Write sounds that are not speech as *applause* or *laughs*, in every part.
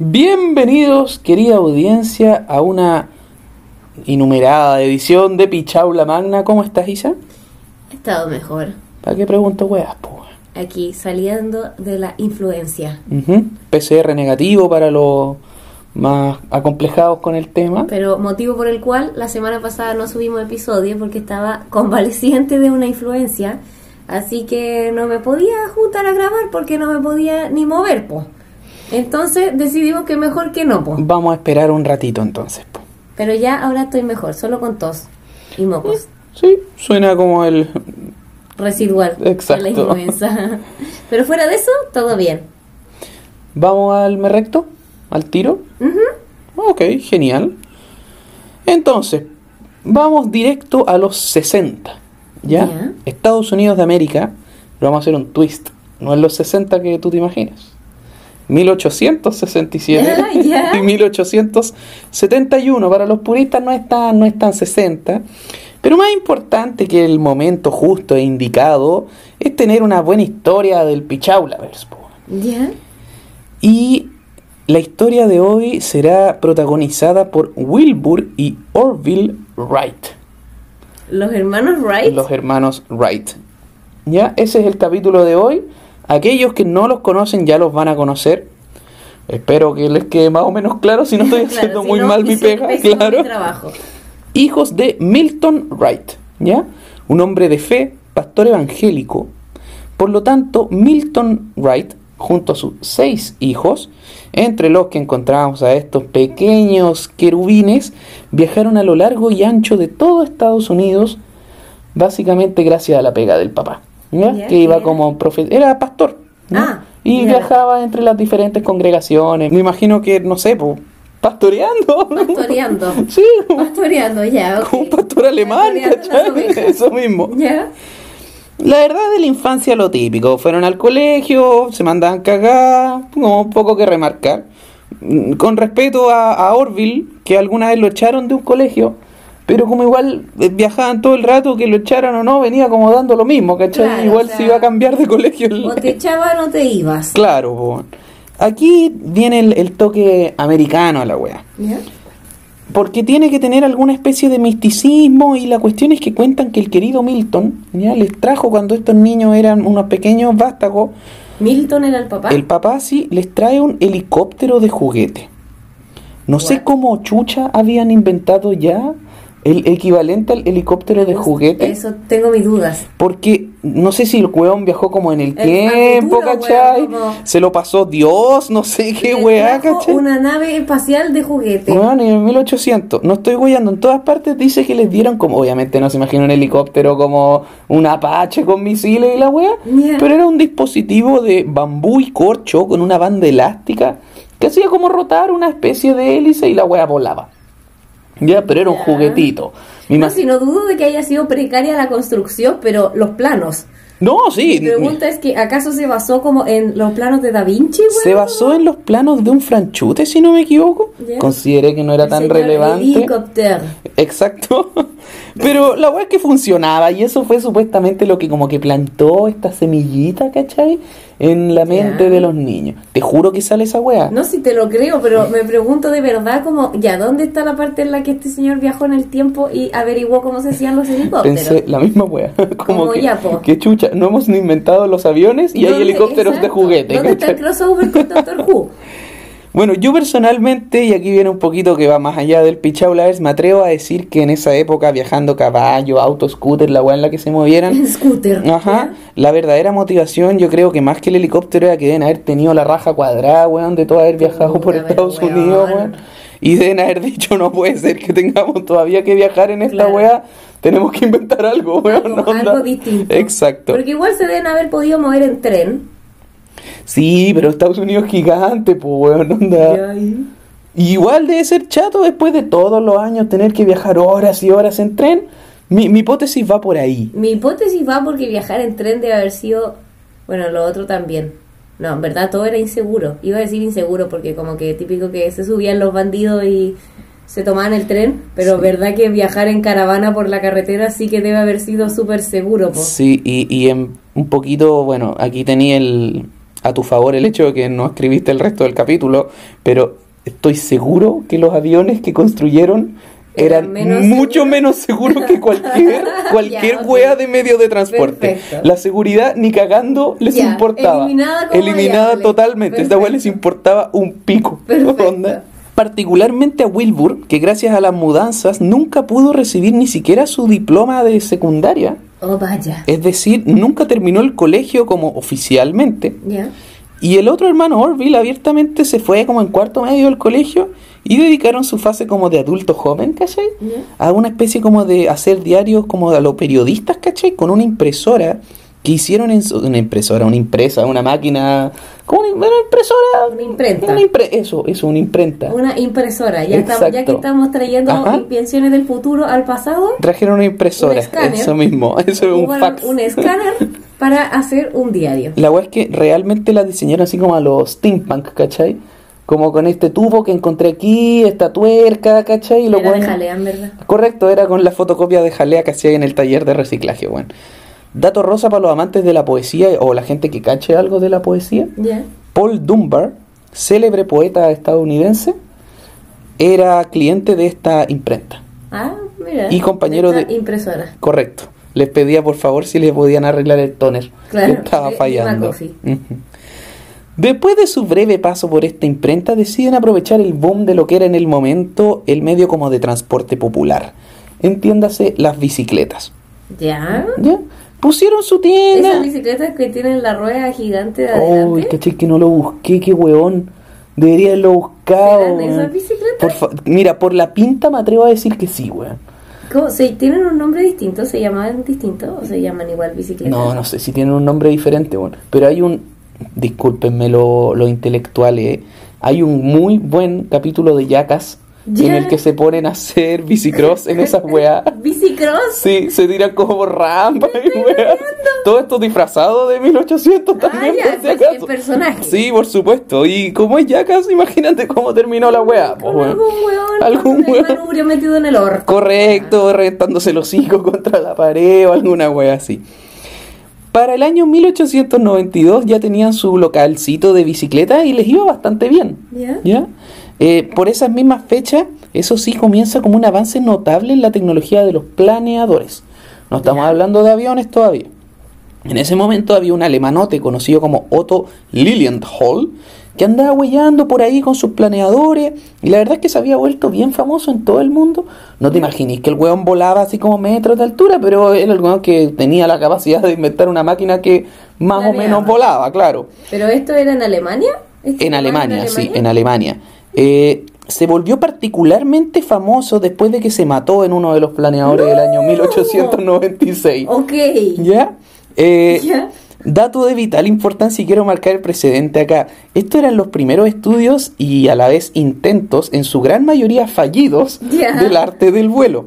Bienvenidos, querida audiencia, a una innumerada edición de Pichaula Magna. ¿Cómo estás, Isa? He estado mejor. ¿Para qué pregunto, weas, po? Aquí, saliendo de la influencia. Ujú. PCR negativo para los más acomplejados con el tema. Pero motivo por el cual la semana pasada no subimos episodio porque estaba convaleciente de una influencia. Así que no me podía juntar a grabar porque no me podía ni mover, po. Entonces decidimos que mejor que no, po. Vamos a esperar un ratito entonces, po. Pero ya ahora estoy mejor, solo con tos y mocos. Sí, suena como el... Residual de Exacto. la *laughs* influenza. Pero fuera de eso, todo bien. ¿Vamos al me recto? ¿Al tiro? Ujú. Ok, genial. Entonces, vamos directo a los 60. ¿Ya? Estados Unidos de América, vamos a hacer un twist. No es los 60 que tú te imaginas. 1867 Ya, ya. *laughs* y 1871. Para los puristas no es tan, no es tan 60. Pero más importante que el momento justo e indicado es tener una buena historia del Pichaulaverse. po. ¿Ya? Y la historia de hoy será protagonizada por Wilbur y Orville Wright, Los hermanos Wright. los hermanos Wright. Ya, ese es el capítulo de hoy. Aquellos que no los conocen ya los van a conocer. Espero que les quede más o menos claro si no estoy *laughs* Claro, haciendo si muy no, mal mi pega, *laughs* claro. mi. Hijos de Milton Wright, ¿ya? Un hombre de fe, pastor evangélico. Por lo tanto, Milton Wright, junto a sus seis hijos, entre los que encontramos a estos pequeños querubines, viajaron a lo largo y ancho de todo Estados Unidos, básicamente gracias a la pega del papá, que iba como profe era pastor. ¿no? Ah, y viajaba entre las diferentes congregaciones. Me imagino que, no sé, pues, pastoreando. Pastoreando. *laughs* Sí, Pastoreando, ya. como un pastor alemán. *laughs* Eso mismo. Ya. La verdad de la infancia lo típico, fueron al colegio, se mandaban cagar, como poco que remarcar. Mm, Con respeto a, a Orville, que alguna vez lo echaron de un colegio, pero como igual eh, viajaban todo el rato, que lo echaran o no, venía como dando lo mismo, ¿cachai? Claro, igual o sea, se iba a cambiar de colegio. O te echaban o te ibas. Claro, po. aquí viene el, el toque americano a la wea. ¿Ya? Porque tiene que tener alguna especie de misticismo y la cuestión es que cuentan que el querido Milton ya les trajo cuando estos niños eran unos pequeños vástagos, Milton era el papá. el papá sí les trae un helicóptero de juguete. No sé cómo chucha habían inventado ya el equivalente al helicóptero de juguete. Eso tengo mis dudas. Porque no sé si el weón viajó como en el, El tiempo, futuro, ¿cachai? weón, como- Se lo pasó Dios, no sé qué weá, ¿cachai? Una nave espacial de juguete. Bueno, en el 1800, no estoy guiando, en todas partes dice que les dieron como, obviamente no se imagina un helicóptero como un Apache con misiles y la Ya. pero era un dispositivo de bambú y corcho con una banda elástica que hacía como rotar una especie de hélice y la wea volaba. Ya, pero era un juguetito. No, si no dudo de que haya sido precaria la construcción, pero los planos. No, sí. Mi pregunta es que ¿acaso se basó como en los planos de Da Vinci? Se basó en los planos de un franchute, si no me equivoco. Consideré que no era El tan relevante. Helicóptero. Exacto. *laughs* Pero la weá es que funcionaba y eso fue supuestamente lo que como que plantó esta semillita, ¿cachai? En la mente Ya. de los niños. Te juro que sale esa weá. No si te lo creo, pero *laughs* me pregunto de verdad como, ya, ¿dónde está la parte en la que este señor viajó en el tiempo y averiguó cómo se hacían los helicópteros? Pensé la misma weá. *laughs* Como Como que, ya, po. que chucha, no hemos ni inventado los aviones y hay ¿Dónde- helicópteros de juguete. ¿Dónde está el crossover con Doctor Who? *laughs* Bueno, yo personalmente, y aquí viene un poquito que va más allá del Pichaulavers, me atrevo a decir que en esa época, viajando caballo, auto, scooter, la weá en la que se movieran, *laughs* Scooter. Ajá, la verdadera motivación yo creo que más que el helicóptero era que deben haber tenido la raja cuadrada, weón, de todo haber viajado por Estados Unidos, weón. Y deben haber dicho, no puede ser que tengamos todavía que viajar en esta Claro. weá, tenemos que inventar algo, weón. Algo, onda. algo distinto. Exacto. Porque igual se deben haber podido mover en tren. Sí, pero Estados Unidos es gigante, pues, weón, onda. Y Igual debe ser chato después de todos los años tener que viajar horas y horas en tren. Mi, mi hipótesis va por ahí. Mi hipótesis va porque viajar en tren debe haber sido, bueno, lo otro también. No, en verdad todo era inseguro. Iba a decir inseguro porque como que típico que se subían los bandidos y se tomaban el tren, pero verdad que viajar en caravana por la carretera sí que debe haber sido súper seguro. po. Sí, y, y en un poquito, bueno, aquí tenía el, a tu favor el hecho de que no escribiste el resto del capítulo, pero estoy seguro que los aviones que construyeron eran menos mucho menos seguros que cualquier *laughs* cualquier wea de medio de transporte. Perfecto. La seguridad ni cagando les importaba. eliminada Eliminada totalmente. Esta wea les importaba un pico. Onda. Particularmente a Wilbur, que gracias a las mudanzas nunca pudo recibir ni siquiera su diploma de secundaria. Oh, vaya. Es decir, nunca terminó el colegio como oficialmente. Y el otro hermano Orville abiertamente se fue como en cuarto medio del colegio y dedicaron su fase como de adulto joven, ¿cachai? A una especie como de hacer diarios como a los periodistas, ¿cachai? Con una impresora que hicieron en su, una impresora, una impresa, una máquina, como una, una impresora. Una imprenta. Una impre- eso, eso, una imprenta. Una impresora. Ya, estamos, ya que estamos trayendo Ajá. invenciones del futuro al pasado, Trajeron una impresora, Un escáner. eso mismo, *laughs* eso es un fax. un escáner para hacer un diario. La weá es que realmente la diseñaron así como a los steampunk, ¿cachai? Como con este tubo que encontré aquí, esta tuerca, ¿cachai? Y los Era de jalea, en verdad. Correcto, era con la fotocopia de jalea que hacía en el taller de reciclaje, bueno. Dato rosa para los amantes de la poesía o la gente que cache algo de la poesía. Ya. Paul Dunbar, célebre poeta estadounidense, era cliente de esta imprenta. Ah, mira. Y compañero de- Impresora. Correcto. Les pedía por favor si les podían arreglar el toner. Claro, que estaba fallando. Después de su breve paso por esta imprenta, deciden aprovechar el boom de lo que era en el momento el medio como de transporte popular. Entiéndase las bicicletas. Ya. ¿Ya? Pusieron su tienda. Esas bicicletas que tienen la rueda gigante de Uy, adelante. caché que no lo busqué, qué weón. Debería haberlo buscado. ¿Serán esas bicicletas? Por Mira, por la pinta me atrevo a decir que sí, weón. ¿Cómo? ¿Se, ¿Tienen un nombre distinto? ¿Se llaman distinto o se llaman igual bicicletas? No, no sé si tienen un nombre diferente, bueno. Pero hay un, discúlpenme lo, lo intelectual, eh, hay un muy buen capítulo de Yacas en Ya. el que se ponen a hacer bicicross en esas weas. *laughs* ¿Bicicross? Sí, se tiran como por rampa y weas. Todo esto disfrazado de 1800 Ah, también, ya, por si acaso. el personaje. Sí, por supuesto. Y como es Yacas, imagínate cómo terminó la wea. pues, weón. algún hueón Algún weón. metido en el orto. Correcto, reventándose los hocico *laughs* contra la pared o alguna wea así. Para el año 1892 ya tenían su localcito de bicicleta y les iba bastante bien. ¿Ya? Eh, por esas mismas fechas, eso sí comienza como un avance notable en la tecnología de los planeadores. No estamos hablando de aviones todavía. En ese momento había un alemanote conocido como Otto Lilienthal que andaba huellando por ahí con sus planeadores y la verdad es que se había vuelto bien famoso en todo el mundo. No te imaginéis que el weón volaba así como metros de altura, pero era el weón que tenía la capacidad de inventar una máquina que más o menos volaba, claro. ¿Pero esto era en Alemania? ¿Este En Alemania, sí, en Alemania. Eh, se volvió particularmente famoso después de que se mató en uno de los planeadores del año 1896. Ok. ¿Ya? Eh, *laughs* Ya. Dato de vital importancia y quiero marcar el precedente acá. Estos eran los primeros estudios y a la vez intentos, en su gran mayoría fallidos, Ya. del arte del vuelo.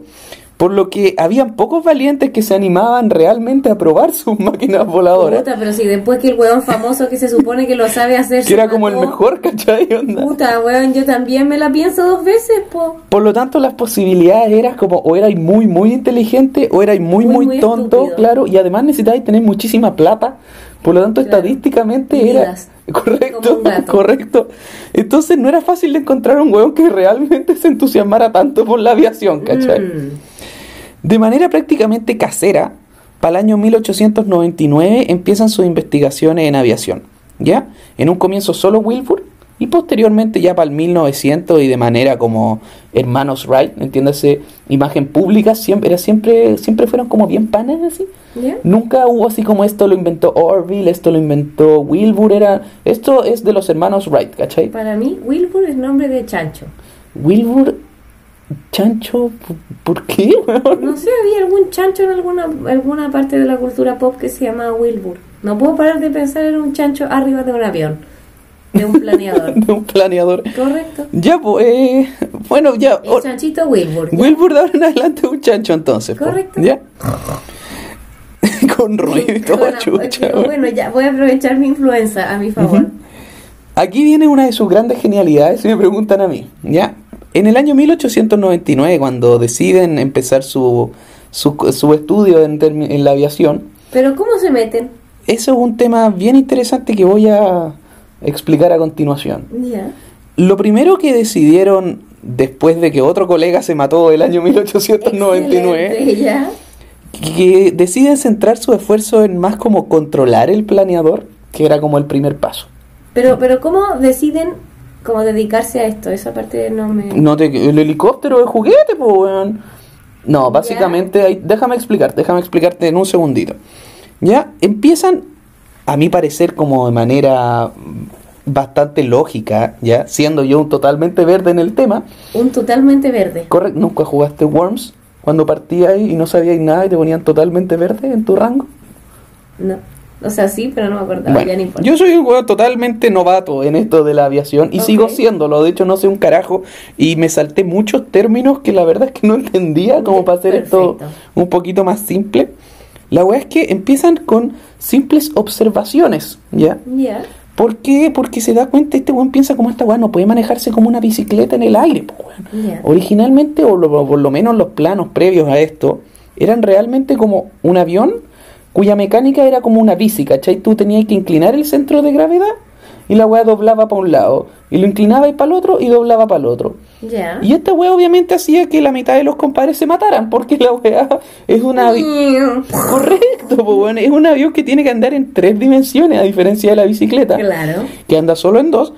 Por lo que habían pocos valientes que se animaban realmente a probar *laughs* sus máquinas voladoras. Puta, pero si después que el hueón famoso que se supone que lo sabe hacer Que era como el mejor, ¿cachai? *laughs* Onda? Puta, weón, yo también me la pienso dos veces, po. Por lo tanto, las posibilidades eran como o erais muy, muy inteligente o erais muy, Muy, muy, muy tonto, estúpido. claro, y además necesitabais tener muchísima plata. Por lo tanto, Claro. estadísticamente Y era. vidas. *laughs* Correcto, correcto. Entonces, no era fácil de encontrar un hueón que realmente se entusiasmara tanto por la aviación, ¿cachai? Mm. De manera prácticamente casera, para el año 1899 empiezan sus investigaciones en aviación, ¿ya? En un comienzo solo Wilbur y posteriormente ya para el 1900 y de manera como hermanos Wright, entiéndase, imagen pública, siempre, era siempre, siempre fueron como bien panes así. ¿Ya? Nunca hubo así como esto lo inventó Orville, esto lo inventó Wilbur, era, esto es de los hermanos Wright, ¿cachai? Para mí, Wilbur es nombre de chancho. Wilbur, chancho, ¿por- ¿por qué? No sé, había algún chancho en alguna, alguna parte de la cultura pop que se llamaba Wilbur. No puedo parar de pensar en un chancho arriba de un avión, de un planeador. *laughs* de un planeador. Correcto. Ya, pues, eh, bueno, ya. El chanchito Wilbur. ya. Wilbur de ahora en adelante es un chancho entonces. po, Correcto. ¿Ya? *laughs* Con ruido y Bueno, chucha. ok, bueno, ya voy a aprovechar mi influencia a mi favor. Aquí viene una de sus grandes genialidades, si me preguntan a mí. ¿Ya? En el año 1899, cuando deciden empezar su, su, su estudio en, en la aviación, Pero ¿cómo se meten? eso es un tema bien interesante que voy a explicar a continuación. Ya. Lo primero que decidieron después de que otro colega se mató el año 1899, Excelente, ya. que deciden centrar su esfuerzo en más como controlar el planeador, que era como el primer paso. Pero, pero ¿cómo deciden como dedicarse a esto? Esa parte no me... No te, el helicóptero de juguete, pues, weón. No, básicamente, hay- déjame explicar, déjame explicarte en un segundito. Ya, empiezan, a mi parecer, como de manera bastante lógica, ya, siendo yo un totalmente verde en el tema. Un totalmente verde. Correcto, nunca jugaste Worms cuando partías y no sabías nada y te ponían totalmente verde en tu rango. No. O sea, sí, pero no me acordaba. Bueno, ya no importa. yo soy un jugador totalmente novato en esto de la aviación y Ok. sigo siéndolo. De hecho, no sé un carajo y me salté muchos términos que la verdad es que no *laughs* entendía como para hacer esto un poquito más simple. La weá es que empiezan con simples observaciones, ¿ya? Ya. ¿Por qué? Porque se da cuenta, este weón piensa como esta weá no puede manejarse como una bicicleta en el aire. Ya. Originalmente, o lo- por lo menos los planos previos a esto, eran realmente como un avión cuya mecánica era como una bici, ¿cachai? Tú tenías que inclinar el centro de gravedad y la weá doblaba para un lado, y lo inclinaba para el otro y doblaba para el otro. Ya. Y esta weá obviamente hacía que la mitad de los compadres se mataran, porque la weá es una... avi- Correcto, po, weón, es un avión que tiene que andar en tres dimensiones, a diferencia de la bicicleta Claro. que anda solo en dos,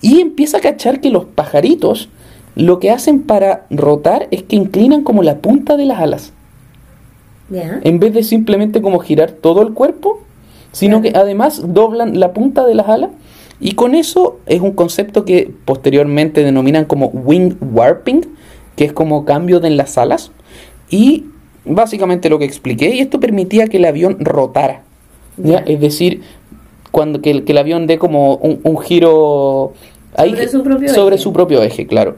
y empieza a cachar que los pajaritos lo que hacen para rotar es que inclinan como la punta de las alas, En vez de simplemente como girar todo el cuerpo, sino que además doblan la punta de las alas, y con eso es un concepto que posteriormente denominan como wing warping, que es como cambio de en las alas, y básicamente lo que expliqué, y esto permitía que el avión rotara, es decir, cuando que el, que el avión dé como un, un giro ahí- Sobre su propio sobre eje. su propio eje, claro.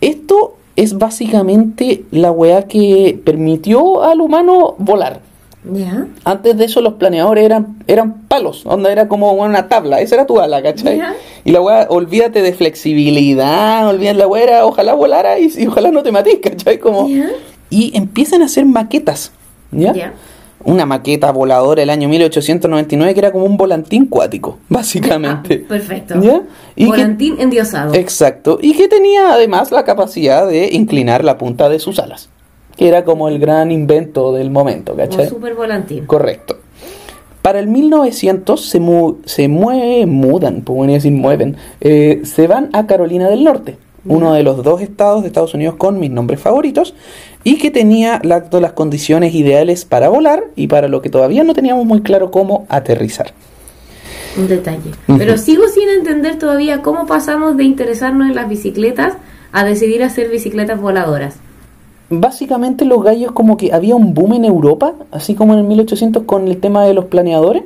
Esto es básicamente la weá que permitió al humano volar. Antes de eso los planeadores eran, eran palos, onda era como una tabla, esa era tu ala, ¿cachai? Y la weá, olvídate de flexibilidad, olvídate la weá era, ojalá volara y, y ojalá no te matís, ¿cachai? Como, y empiezan a hacer maquetas, ¿ya? Una maqueta voladora del año 1899 que era como un volantín cuático, *laughs* básicamente. Ah, perfecto. ¿Ya? Y que- Volantín endiosado. Exacto. Y que tenía además la capacidad de inclinar la punta de sus alas. Que era como el gran invento del momento, ¿cachai? super volantín. Correcto. Para el 1900 se, mu se mue- mudan, pues bueno, decir mueven, eh, se van a Carolina del Norte, uno de los dos estados de Estados Unidos con mis nombres favoritos, y que tenía las condiciones ideales para volar y para lo que todavía no teníamos muy claro cómo aterrizar. Un detalle. Pero sigo sin entender todavía cómo pasamos de interesarnos en las bicicletas a decidir hacer bicicletas voladoras. Básicamente los gallos como que había un boom en Europa, así como en el 1800 con el tema de los planeadores,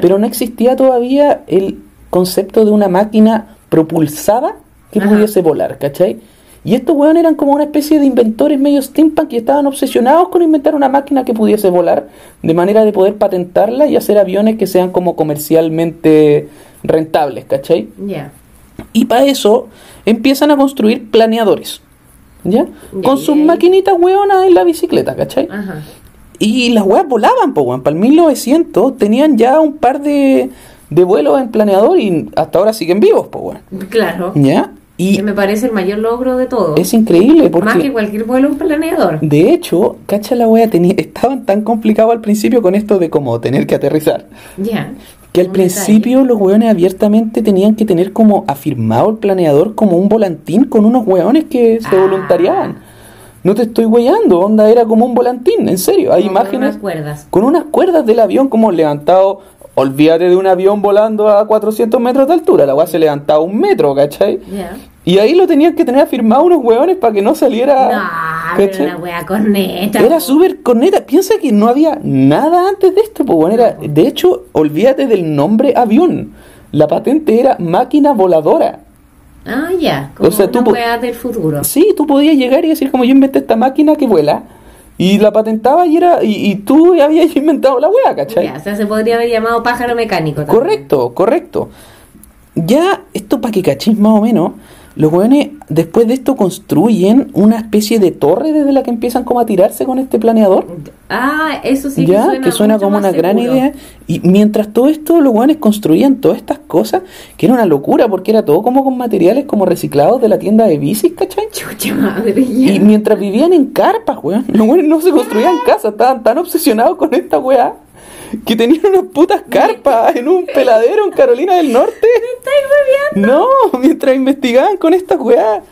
pero no existía todavía el concepto de una máquina propulsada que Ajá. pudiese volar, ¿cachai? Y estos weones eran como una especie de inventores medio steampunk que estaban obsesionados con inventar una máquina que pudiese volar, de manera de poder patentarla y hacer aviones que sean como comercialmente rentables, ¿cachai? Ya. Y para eso empiezan a construir planeadores, ¿ya? Con y sus maquinitas hueonas en la bicicleta, ¿cachai? Ajá. Y las weas volaban, pues, weón. Para el 1900 tenían ya un par de, de vuelos en planeador y hasta ahora siguen vivos, pues, weón. Claro. ¿Ya? Y Que me parece el mayor logro de todo. es increíble Más que porque, cualquier vuelo un planeador. de hecho, cacha la wea, estaban tan complicados al principio con esto de como tener que aterrizar. Ya. Que al principio los hueones abiertamente tenían que tener como afirmado el planeador como un volantín con unos hueones que se Ah. voluntariaban. No te estoy hueando, onda, era como un volantín, en serio. Hay Como con imágenes unas cuerdas. con unas cuerdas del avión como levantado. Olvídate de un avión volando a 400 metros de altura, la weá se levantaba un metro, ¿cachai? Ya. Y ahí lo tenían que tener afirmado unos hueones para que no saliera. No, pero la wea corneta. Era súper corneta. Piensa que no había nada antes de esto. Pues, bueno, era, de hecho, olvídate del nombre avión. La patente era máquina voladora. Ah, ya. Como O sea, tú una po- wea del futuro. Sí, tú podías llegar y decir como yo inventé esta máquina que vuela. Y la patentaba y era y, y tú habías *laughs* inventado la wea, ¿cachai? Ya, o sea, se podría haber llamado pájaro mecánico. también. Correcto, correcto. Ya, esto para que cachis más o menos, los weones después de esto construyen una especie de torre desde la que empiezan como a tirarse con este planeador. Ah, eso sí ya, que suena, que suena como una gran idea. Y mientras todo esto, los guanes construían todas estas cosas, que era una locura, porque era todo como con materiales como reciclados de la tienda de bicis, ¿cachai? Chucha madre. ya. Y mientras vivían en carpas, weón, los weones no se construían casas, estaban tan obsesionados con esta weá que tenían unas putas carpas en un peladero en Carolina del Norte. *laughs* ¿Me estáis hueveando? No, mientras investigaban con esta weá.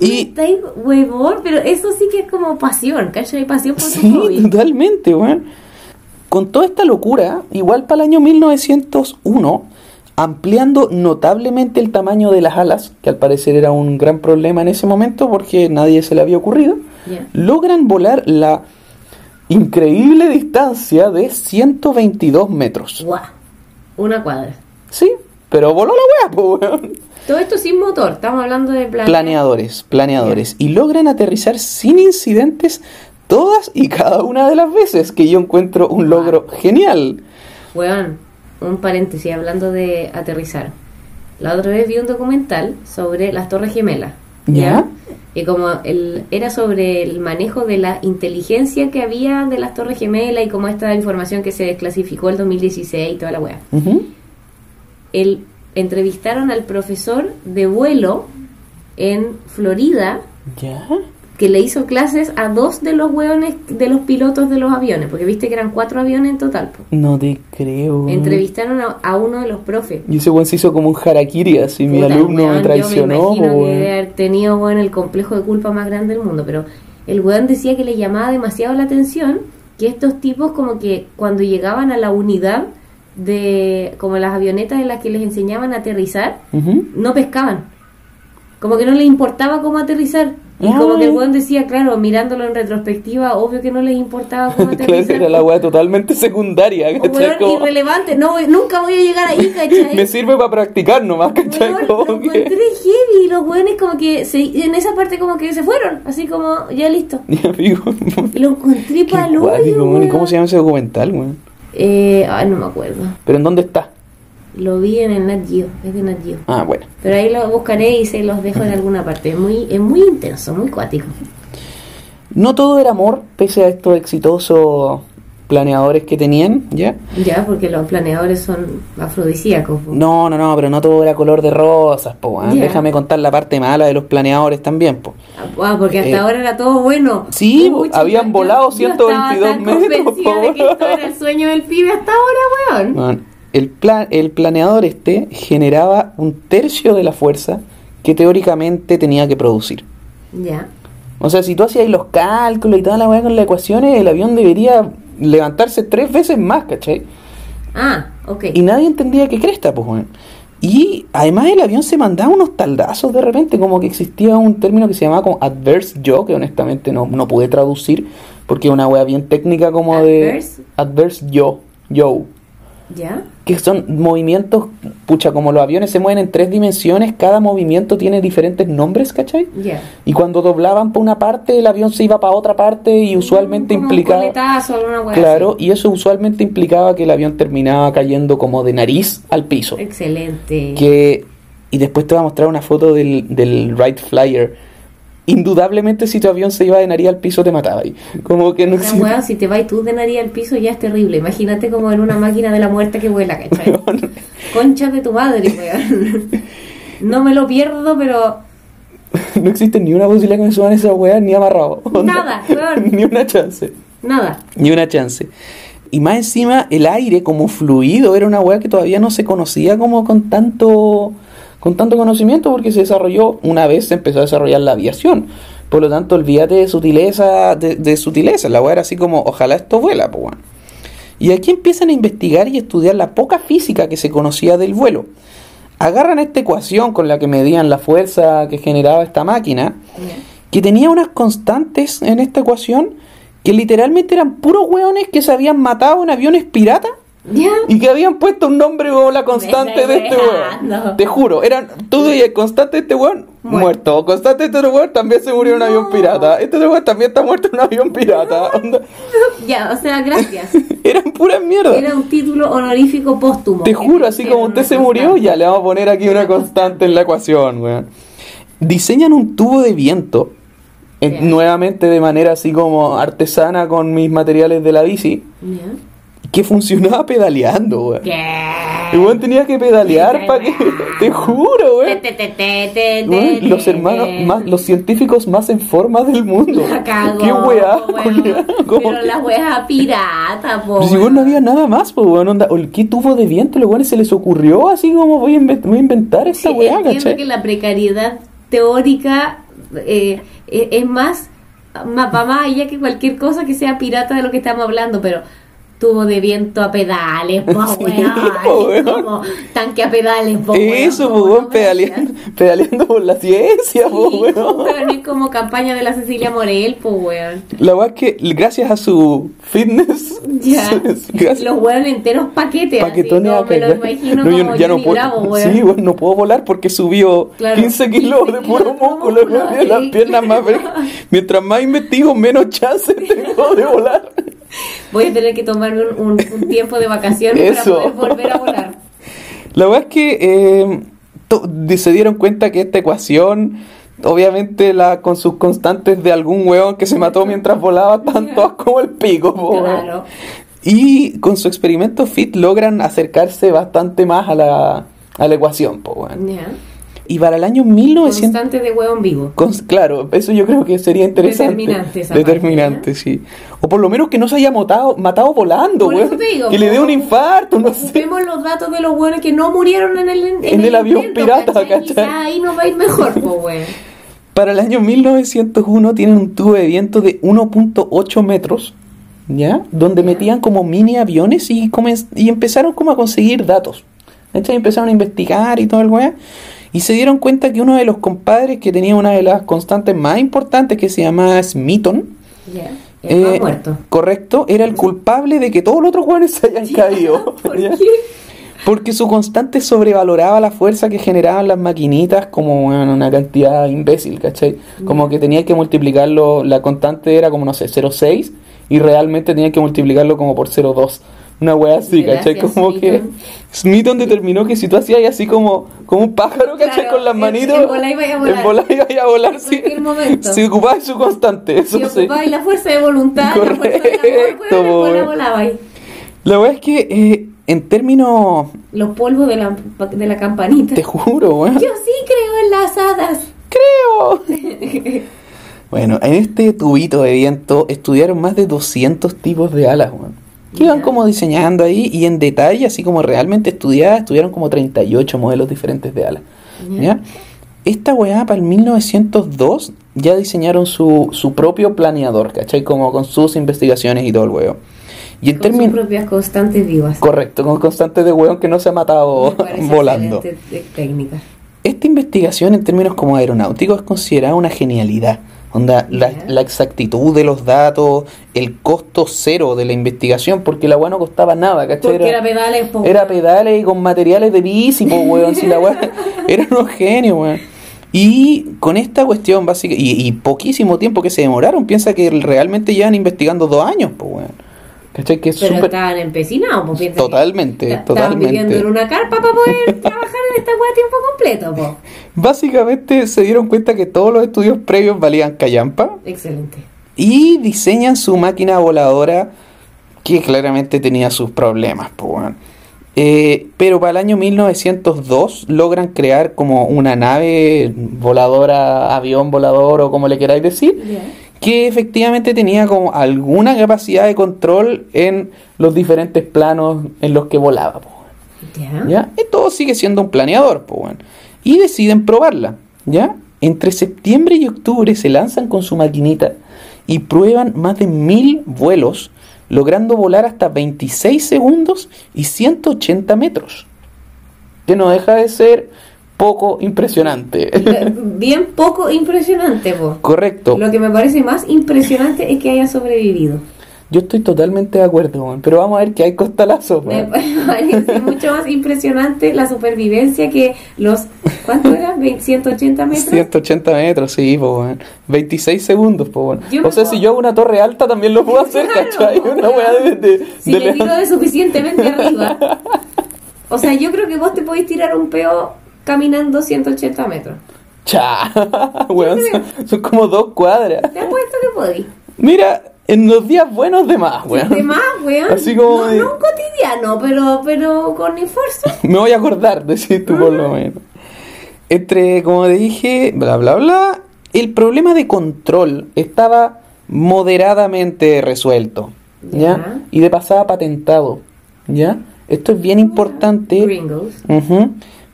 ¿Me Y estáis huevón? Pero eso sí que es como pasión, ¿cachai? Pasión por sí, hobby. totalmente, weón. Con toda esta locura, igual para el año 1901, ampliando notablemente el tamaño de las alas, que al parecer era un gran problema en ese momento porque nadie se le había ocurrido, logran volar la increíble distancia de 122 metros. Guau. Una cuadra. Sí, pero voló la weá, po, weón. Todo esto sin motor, estamos hablando de plan. Planeadores, planeadores. Y logran aterrizar sin incidentes todas y cada una de las veces, que yo encuentro un logro genial. Weón, un paréntesis hablando de aterrizar. La otra vez vi un documental sobre las Torres Gemelas. ¿Ya? Y como el, era sobre el manejo de la inteligencia que había de las Torres Gemelas y como esta información que se desclasificó el 2016 y toda la weá. El, entrevistaron al profesor de vuelo en Florida ¿Ya? Que le hizo clases a dos de los hueones de los pilotos de los aviones, porque viste que eran cuatro aviones en total. po. No te creo. Entrevistaron a, a uno de los profes. Y ese weón se hizo como un harakiri, así mi alumno weón, me traicionó. Yo me imagino que haber tenido weón, el complejo de culpa más grande del mundo, pero el weón decía que le llamaba demasiado la atención que estos tipos como que cuando llegaban a la unidad de como las avionetas en las que les enseñaban a aterrizar, no pescaban. Como que no les importaba cómo aterrizar. Y Ay. como que el weón decía, claro, mirándolo en retrospectiva, obvio que no les importaba cómo *laughs* Claro, aterrizar. era la weá totalmente secundaria, ¿cachai? Como- irrelevante, no, nunca voy a llegar ahí, ¿cachai? me sirve para practicar nomás, ¿cachai? Weón, lo encontré heavy y los weones como que se, en esa parte como que se fueron, así como ya listo. *laughs* Mi amigo. Y lo encontré para. ¿Y ¿Cómo se llama ese documental, weón? Eh, ay, no me acuerdo. ¿Pero en dónde está? Lo vi en el Nat Geo, es de Nat Geo. Ah, bueno. Pero ahí lo buscaré y se los dejo en alguna parte. Es muy, es muy intenso, muy cuático. No todo era amor, pese a estos exitosos planeadores que tenían, ¿ya? Ya, porque los planeadores son afrodisíacos. po. No, no, no, pero no todo era color de rosas, po. Ya. Déjame contar la parte mala de los planeadores también, po. Ah, porque hasta Eh, ahora era todo bueno. sí, habían yo- volado yo estaba 122 tan metros, convencida de que po, esto era el sueño del pibe hasta ahora, weón. Weón, El, plan, el planeador este generaba un tercio de la fuerza que teóricamente tenía que producir. Ya. O sea, si tú hacías los cálculos y toda la weá con las ecuaciones, el avión debería levantarse tres veces más, ¿cachai? Ah, ok. Y nadie entendía qué cresta, pues, weón. Y además el avión se mandaba unos taldazos de repente, como que existía un término que se llamaba como adverse yaw, que honestamente no, no pude traducir, porque es una wea bien técnica como Adverse. de... Adverse yaw, yaw. ¿Ya? Que son movimientos, pucha, como los aviones se mueven en tres dimensiones, cada movimiento tiene diferentes nombres, ¿cachai? Y cuando doblaban para una parte, el avión se iba para otra parte y usualmente Como un implicaba... coletazo, alguna wea Claro, y eso usualmente implicaba que el avión terminaba cayendo como de nariz al piso. Excelente. Que, y después te voy a mostrar una foto del, del Wright Flyer. Indudablemente si tu avión se iba de nariz al piso te mataba ahí. Como que no existe- wea, si te vas tú de nariz al piso ya es terrible. Imagínate como en una máquina de la muerte que vuela, ¿cachai? *laughs* Concha de tu madre, weón. No me lo pierdo, pero no existe ni una posibilidad que me suban esa weá ni amarrado. *laughs* Nada, weón. *laughs* ni una chance. nada. Ni una chance. Y más encima, el aire como fluido era una weá que todavía no se conocía como con tanto con tanto conocimiento porque se desarrolló una vez se empezó a desarrollar la aviación. Por lo tanto, olvídate de sutileza, de, de sutileza. La weá era así como, ojalá esto vuela, pues. Y aquí empiezan a investigar y estudiar la poca física que se conocía del vuelo. Agarran esta ecuación con la que medían la fuerza que generaba esta máquina que tenía unas constantes en esta ecuación que literalmente eran puros hueones que se habían matado en aviones piratas ¿Ya? y que habían puesto un nombre como la constante de este hueón. Te juro, eran tú y el constante de este hueón Muerto. muerto. Constante de este hueón también se murió en un avión pirata. Este otro hueón también está muerto en un avión pirata. *laughs* Ya, o sea, gracias. *laughs* eran puras mierdas. Era un título honorífico póstumo. Te juro, así como usted se murió, constante. ya le vamos a poner aquí una constante en la ecuación, weón. diseñan un tubo de viento, nuevamente de manera así como artesana con mis materiales de la bici. Que funcionaba pedaleando, weón. ¿Qué? El weón tenía que pedalear para que. *laughs* Te juro, weón. Los hermanos, más, los científicos más en forma del mundo. Cagó, Qué weá, weón. *laughs* Pero la weá pirata, po. Pues si weón, no había nada más, pues weón, onda, ¿qué tubo de viento? Los weones se les ocurrió así como voy a, voy a inventar esta Sí, weá, ¿cachai? que la precariedad teórica eh, eh, es más, más, va más allá que cualquier cosa que sea pirata de lo que estamos hablando, pero tubo de viento a pedales, po, *laughs* Sí, weón, po, como tanque a pedales, po, Eso, weón, como weón, pedaleando, *laughs* pedaleando por la ciencia, Sí, weón. weón, es como campaña de la Cecilia Morel, pues weón. La weá es que gracias a su fitness, *laughs* Ya. gracias- Los weón enteros paquetes, paquetones así, a como me lo imagino No, yo, como ya no puedo, Bravo, weón. sí, weón, no puedo volar porque subió Claro, 15 kilos 15 de puro músculo, weón, las piernas más Mientras más investigo, menos chances tengo de volar. Voy a tener que tomarme un, un- un tiempo de vacaciones Eso. para poder volver a volar. La verdad es que eh, se dieron cuenta que esta ecuación, obviamente la con sus constantes de algún hueón que se mató mientras volaba, *laughs* tanto como el pico. Claro. Y con su experimento FIT logran acercarse bastante más a la, a la ecuación. po. Y para el año 1900... Constante de hueón vivo. Claro, eso yo creo que sería interesante. Determinante esa Determinante, sí. O por lo menos que no se haya matado, matado volando, Por weón. eso te digo, Que le dé un infarto, no sé. Los datos de los hueones que no murieron en el, en, En el avión intento, pirata, ¿cachai? ¿cachai? Quizá ahí nos va a ir mejor, pues, weón. *laughs* Para el año 1901 tienen un tubo de viento de 1.8 metros, ¿ya? Donde metían como mini aviones y, y empezaron como a conseguir datos. ¿cachai? Empezaron a investigar y todo el weá. Y se dieron cuenta que uno de los compadres que tenía una de las constantes más importantes que se llama Smithon, eh, correcto, era el culpable de que todos los otros weones se hayan *laughs* caído. ¿Por *laughs* ¿ya? qué? Porque su constante sobrevaloraba la fuerza que generaban las maquinitas como bueno, una cantidad imbécil, ¿cachai? Como que tenía que multiplicarlo, la constante era como, no sé, 0,6 y realmente tenía que multiplicarlo como por 0,2. Una wea así, ¿cachai? Como que Smithon. Determinó que si tú hacías así como, como un pájaro, ¿cachai? Claro, Con las manitos, en volar iba a volar. en volar iba a volar, sí. momento. Si ocupaba su constante, eso Si sí. ocupabais la fuerza de voluntad, la fuerza Correcto, amor, weón, weón. la. La wea es que eh, en términos, Los polvos de la, de la campanita. te juro, weón. Yo sí creo en las hadas. creo. *laughs* bueno, en este tubito de viento estudiaron más de 200 tipos de alas, weón. Que iban como diseñando ahí y en detalle, así como realmente estudiadas, estudiaron como 38 modelos diferentes de alas. Ya. Esta weá para el 1902 ya diseñaron su, su propio planeador, ¿cachai? Como con sus investigaciones y todo el huevo. Y en Con sus términos... propias constantes vivas. Correcto, con constantes de hueón que no se ha matado *laughs* volando. técnica. Esta investigación en términos como aeronáuticos es considerada una genialidad. Onda, la, la exactitud de los datos, el costo cero de la investigación, porque la weá no costaba nada, ¿cachai? Porque era pedales, po. era pedales y con materiales de bici, po, weón. Si la weá *laughs* era unos genios, weón. Y con esta cuestión básica, y, y poquísimo tiempo que se demoraron, piensa que realmente llevan investigando dos años, pues, weón. ¿Cachai? Que es Pero estaban empecinados, pues piensa Totalmente, ta- totalmente. Estaban viviendo en una carpa para poder *laughs* trabajar en esta weá a tiempo completo, po. Básicamente se dieron cuenta que todos los estudios previos valían callampa Excelente. y diseñan su máquina voladora que claramente tenía sus problemas. po, weón. Eh, pero para el año 1902 logran crear como una nave voladora, avión volador o como le queráis decir. Que efectivamente tenía como alguna capacidad de control en los diferentes planos en los que volaba. po. Ya. ¿ya? Y todo sigue siendo un planeador, bueno. Y deciden probarla, ¿ya? Entre septiembre y octubre se lanzan con su maquinita y prueban más de mil vuelos, logrando volar hasta 26 segundos y 180 metros. Que no deja de ser poco impresionante. *laughs* Bien poco impresionante, po. Correcto. Lo que me parece más impresionante es que haya sobrevivido. Yo estoy totalmente de acuerdo, pero vamos a ver que hay costalazo. Me weón. parece *laughs* mucho más impresionante la supervivencia que los. ¿Cuánto eran? ¿20, 180 metros? 180 metros, sí, po, weón. 26 segundos, po, O me sea, puedo- si yo hago una torre alta también lo puedo *laughs* hacer, Claro, ¿cachai? Una weá de... de- Si de le tiro de suficientemente arriba. O sea, yo creo que vos te podés tirar un peo caminando 180 metros. Cha, *laughs* weón, son, son como dos cuadras. Te apuesto que podí. Mira, en los días buenos de más, weón. De más, weón. Así como No, de- no cotidiano, pero, pero con esfuerzo. *laughs* Me voy a acordar, decís tú por lo menos. Entre, como dije, bla, bla, bla, el problema de control estaba moderadamente resuelto, ¿ya? Y de pasada patentado, ¿ya? Esto es bien importante. Gringos.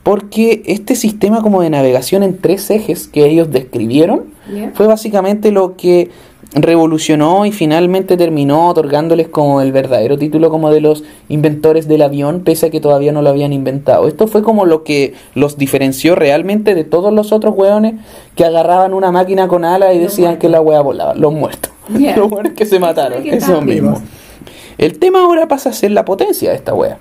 Porque este sistema como de navegación en tres ejes que ellos describieron fue básicamente lo que revolucionó y finalmente terminó otorgándoles como el verdadero título como de los inventores del avión, pese a que todavía no lo habían inventado. Esto fue como lo que los diferenció realmente de todos los otros hueones que agarraban una máquina con alas y Los decían muertos. que la hueá volaba, los muertos. *laughs* Los hueones que se mataron, *laughs* que eso estaban mismo. vivos. El tema ahora pasa a ser la potencia de esta hueá.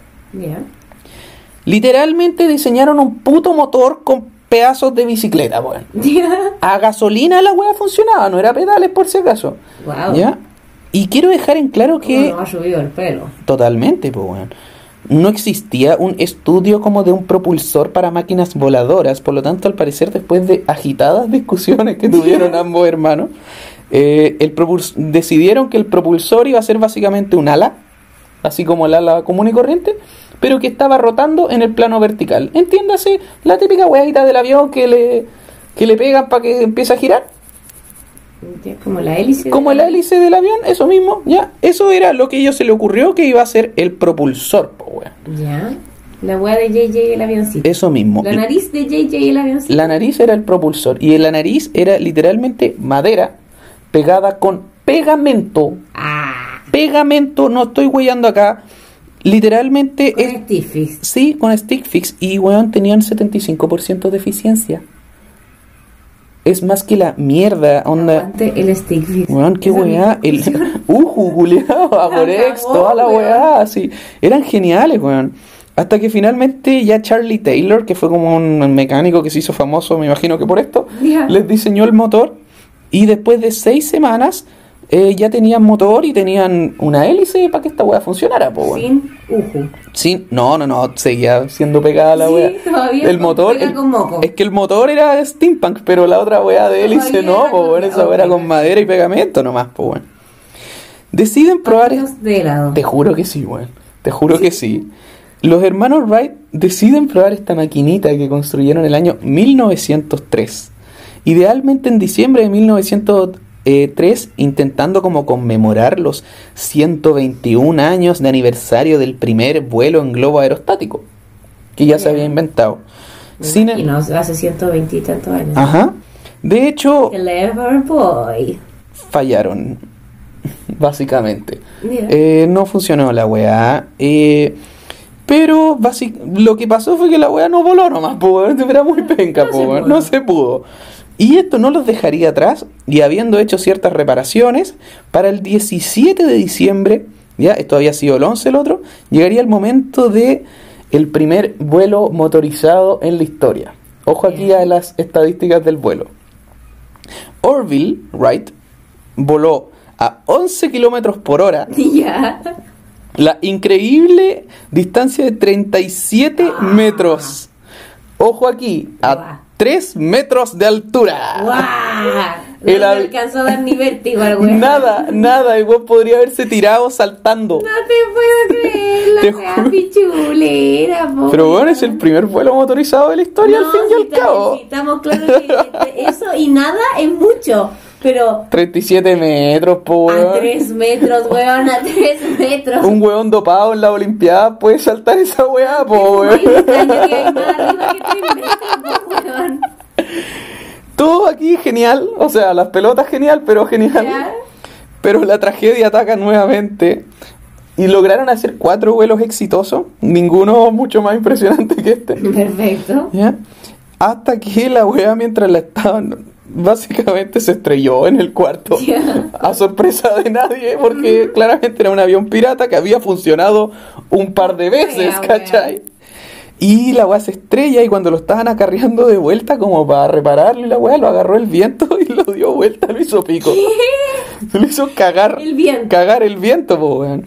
Literalmente diseñaron un puto motor con pedazos de bicicleta, weón. *laughs* A gasolina la weá funcionaba, no era pedales por si acaso. Wow. ¿Ya? Y quiero dejar en claro ¿Cómo que nos ha subido el pelo? totalmente, pues weón. No existía un estudio como de un propulsor para máquinas voladoras, por lo tanto, al parecer, después de agitadas *laughs* discusiones que tuvieron ambos hermanos, eh, el decidieron que el propulsor iba a ser básicamente un ala, así como el ala común y corriente, pero que estaba rotando en el plano vertical. Entiéndase, la típica hueadita del avión que le, que le pegan para que empiece a girar. Como la hélice. Como el hélice del avión, eso mismo, ya. Eso era lo que a ellos se le ocurrió que iba a ser el propulsor, po. Ya. La weá de JJ el avioncito. Eso mismo. La nariz de JJ el avioncito. La nariz era el propulsor y en la nariz era literalmente madera pegada con pegamento. Ah. Pegamento, no estoy huellando acá. Literalmente Con es, stick fix. sí, con stick fix y weón tenían 75% de eficiencia. Es más que la mierda, onda. El stick fix. Weón, qué weá. El *laughs* culiao, Amorex, *laughs* cagó, toda la weá, así. Eran geniales, weón. Hasta que finalmente ya Charlie Taylor, que fue como un mecánico que se hizo famoso, me imagino que por esto, les diseñó el motor. Y después de seis semanas eh, ya tenían motor y tenían una hélice para que esta weá funcionara, po. Sin uju. Sí, no, no, no, seguía siendo pegada la Sí, weá. todavía El motor, el- con moco. es que el motor era steampunk, pero la otra weá de hélice no, po, con- esa weá era con madera y pegamento nomás, po, weón. Deciden probar, Patios de helado. te juro que sí, weón, te juro que sí. Los hermanos Wright deciden probar esta maquinita que construyeron en el año 1903. Idealmente en diciembre de 1903, intentando como conmemorar los 121 años de aniversario del primer vuelo en globo aerostático, que ya se había inventado. Sin imagino, hace 120 y tantos años. Ajá. De hecho, Clever boy. fallaron, *laughs* básicamente. Eh, no funcionó la weá. eh, pero lo que pasó fue que la weá no voló nomás, po, *laughs* era muy penca, No po, se no se pudo. Y esto no los dejaría atrás, y habiendo hecho ciertas reparaciones, para el 17 de diciembre, ya, esto había sido el 11 el otro, llegaría el momento de el primer vuelo motorizado en la historia. Ojo aquí a las estadísticas del vuelo. Orville Wright voló a 11 kilómetros por hora *laughs* Ya. la increíble distancia de 37 Ah. metros. Ojo aquí, a. 3 metros de altura. ¡Guau! No El alcanzó a dar ni vértigo al weón. Nada, nada, igual podría haberse tirado saltando. No te puedo creer, la Te pichulera, po. Pero bueno, es el primer vuelo motorizado de la historia No, al fin y sí, al cabo. estamos claros que eso y nada es mucho. Pero 37 metros, po, a weón. tres metros, weón, a tres metros. Un weón dopado en la Olimpiada puede saltar esa weá, po, weón. extraño que hay más arriba que tres metros, po, weón. Todo aquí genial, o sea, las pelotas genial, pero genial. Ya. Pero la tragedia ataca nuevamente y lograron hacer cuatro vuelos exitosos, ninguno mucho más impresionante que este. Perfecto. ¿Ya? Hasta que la wea mientras la estaban básicamente se estrelló en el cuarto. *laughs* A sorpresa de nadie, porque claramente era un avión pirata que había funcionado un par de veces. ¿cachai? Y la weá se estrella y cuando lo estaban acarreando de vuelta como para repararlo y la weá lo agarró el viento *laughs* y lo dio vuelta, lo hizo pico. Se lo hizo cagar. El viento. Cagar el viento, po, weón.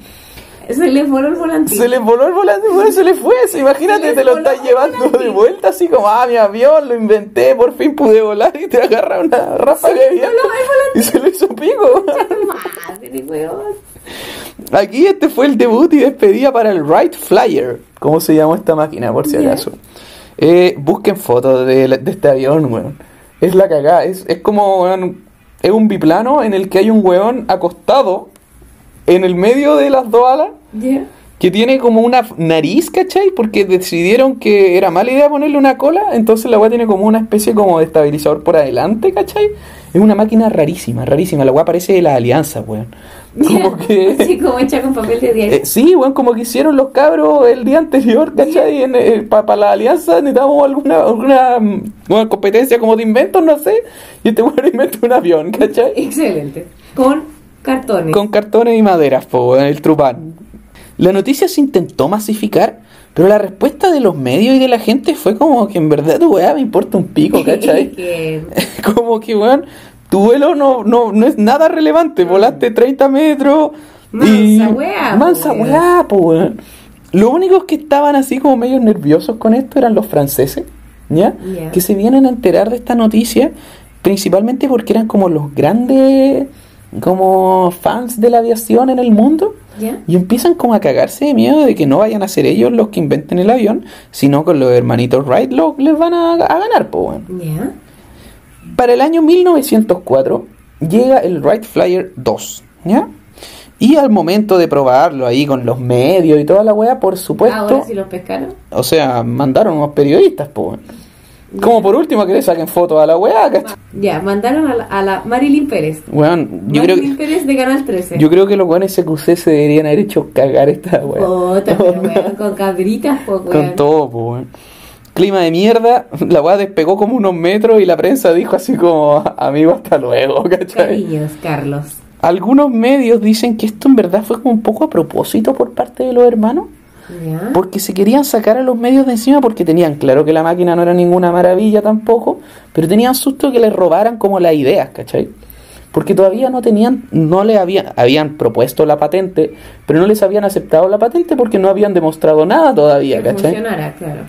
*laughs* Se le voló el volante. Se le voló el volante, weón, se le fue. Se- Imagínate, Se te lo estás llevando de vuelta, así como, ah, mi avión, lo inventé, por fin pude volar y te agarra una ráfaga de viento y se lo hizo pico. *laughs* Madre, weón. Aquí este fue el debut y despedida para el Wright Flyer, ¿cómo se llama esta máquina, por si acaso? Eh, busquen fotos de este avión, weón. Es la cagada, es, es como, weón, es un biplano en el que hay un weón acostado en el medio de las dos alas Ya. que tiene como una nariz, ¿cachai? Porque decidieron que era mala idea ponerle una cola, entonces la weá tiene como una especie como de estabilizador por adelante, ¿cachai? Es una máquina rarísima, rarísima. La weá parece de la alianza, weón. Como que... *laughs* Así como hecha con papel de diario. Eh, sí, weón, como que hicieron los cabros el día anterior, ¿cachai? Para la alianza necesitamos alguna, alguna mm, una competencia como de inventos, no sé. Y este weón inventa un avión, ¿cachai? Excelente. Con cartones. Con cartones y maderas, po, weón, el trupán. La noticia se intentó masificar, pero la respuesta de los medios y de la gente fue como que en verdad tu weá me importa un pico, *laughs* ¿cachai? *laughs* como que, weón, tu vuelo no, no, no es nada relevante. Volaste 30 metros. y... Mansa weá, po, Mansa weá, po, weón. Los únicos que estaban así como medio nerviosos con esto eran los franceses, ¿ya? Ya. Que se vienen a enterar de esta noticia, principalmente porque eran como los grandes, como fans de la aviación en el mundo. Y empiezan como a cagarse de miedo de que no vayan a ser ellos los que inventen el avión, sino con los hermanitos Wright lo, les van a, a ganar. ¿Ya? Para el año 1904 llega el Wright Flyer 2, ¿ya? Y al momento de probarlo ahí con los medios y toda la weá, por supuesto, Ahora sí los pescaron. o sea, mandaron unos periodistas, pues. Como por último que le saquen fotos a la weá, ¿cachai? Ya, mandaron a la, a la Marilyn Pérez. Weón, yo creo, Marilyn Pérez de Canal 13. yo creo que los weones SQC se deberían haber hecho cagar esta weá. Puta, pero weón, *laughs* con cabritas, weón. Con todo, pues, weón. Clima de mierda, *laughs* la weá despegó como unos metros y la prensa dijo así como, amigo, hasta luego, *laughs* ¿cachai? Cariños, Carlos. Algunos medios dicen que esto en verdad fue como un poco a propósito por parte de los hermanos, ¿Ya? porque se querían sacar a los medios de encima porque tenían claro que la máquina no era ninguna maravilla tampoco, pero tenían susto que les robaran como las ideas, ¿cachai? Porque todavía no tenían, no le habían, habían propuesto la patente, pero no les habían aceptado la patente porque no habían demostrado nada todavía, ¿cachai? funcionara, claro.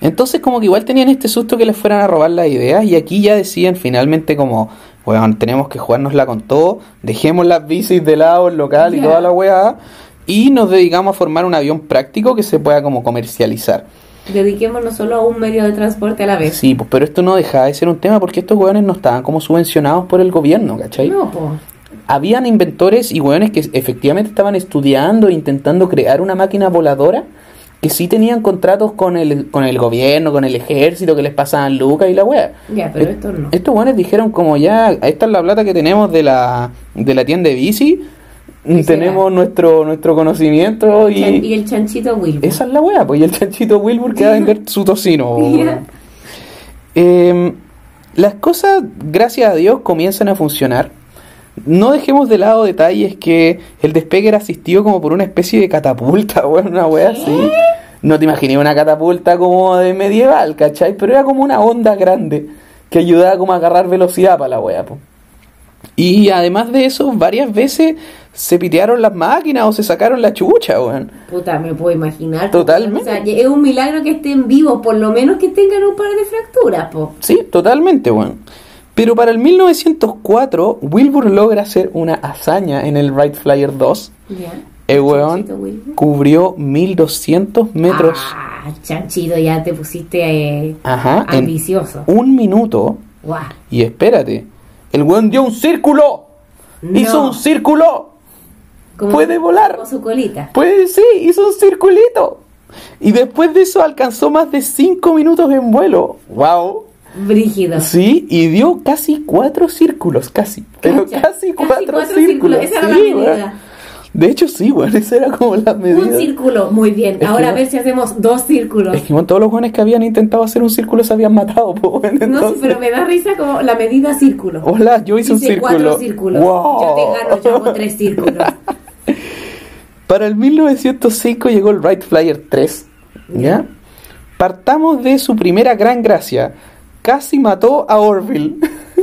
Entonces como que igual tenían este susto que les fueran a robar las ideas y aquí ya decían finalmente como, weón, tenemos que jugárnosla con todo, dejemos las bicis de lado, el local y toda la weá y nos dedicamos a formar un avión práctico que se pueda como comercializar. Dediquémonos solo a un medio de transporte a la vez. Sí, pues pero esto no dejaba de ser un tema porque estos weones no estaban como subvencionados por el gobierno, ¿cachai? No, po. Habían inventores y weones que efectivamente estaban estudiando e intentando crear una máquina voladora que sí tenían contratos con el, con el gobierno, con el ejército, que les pasaban lucas y la wea. Ya, pero estos no. Estos weones dijeron como ya, esta es la plata que tenemos de la, de la tienda de bici, ¿Qué tenemos será? nuestro, nuestro conocimiento y y... el chanchito Wilbur. Esa es la wea, pues y el chanchito Wilbur que va a vender su tocino. *laughs* Eh, las cosas, gracias a Dios, comienzan a funcionar. No dejemos de lado detalles que el despegue era asistido como por una especie de catapulta, *laughs* weón, una wea así. No te imaginé una catapulta como de medieval, ¿cachai? Pero era como una onda grande que ayudaba como a agarrar velocidad para la wea, po. Y además de eso, varias veces se pitearon las máquinas o se sacaron la chucha, weón. Puta, me puedo imaginar. Totalmente. O sea, es un milagro que estén vivos, por lo menos que tengan un par de fracturas, po. Sí, totalmente, weón. Pero para el 1904, Wilbur logra hacer una hazaña en el Wright Flyer 2. Ya. El weón cubrió 1200 metros. Ah, chanchito, ya te pusiste eh, Ajá, en ambicioso. un minuto. Guau. Y espérate, el weón dio un círculo. No. Hizo un círculo. Como- Puede volar. Como su colita. Pues sí, hizo un circulito. Y después de eso alcanzó más de 5 minutos en vuelo. ¡Wow! Brígido. Sí, y dio casi cuatro círculos, casi. Pero Cacha, casi cuatro, cuatro círculos. Esa era sí, la medida. De hecho, sí, weón, *laughs* esa era como la medida. Un círculo, muy bien. Es Ahora que- a ver si hacemos dos círculos. Es que todos los jóvenes que habían intentado hacer un círculo se habían matado, *laughs* po, weón, No, sí, entonces- pero me da risa como la medida círculo. Hola, yo hice un círculo. cuatro círculos. Wow. Yo te gano, yo hago tres círculos. *laughs* Para el 1905 llegó el Wright Flyer 3. ¿Ya? Partamos de su primera gran gracia. Casi mató a Orville.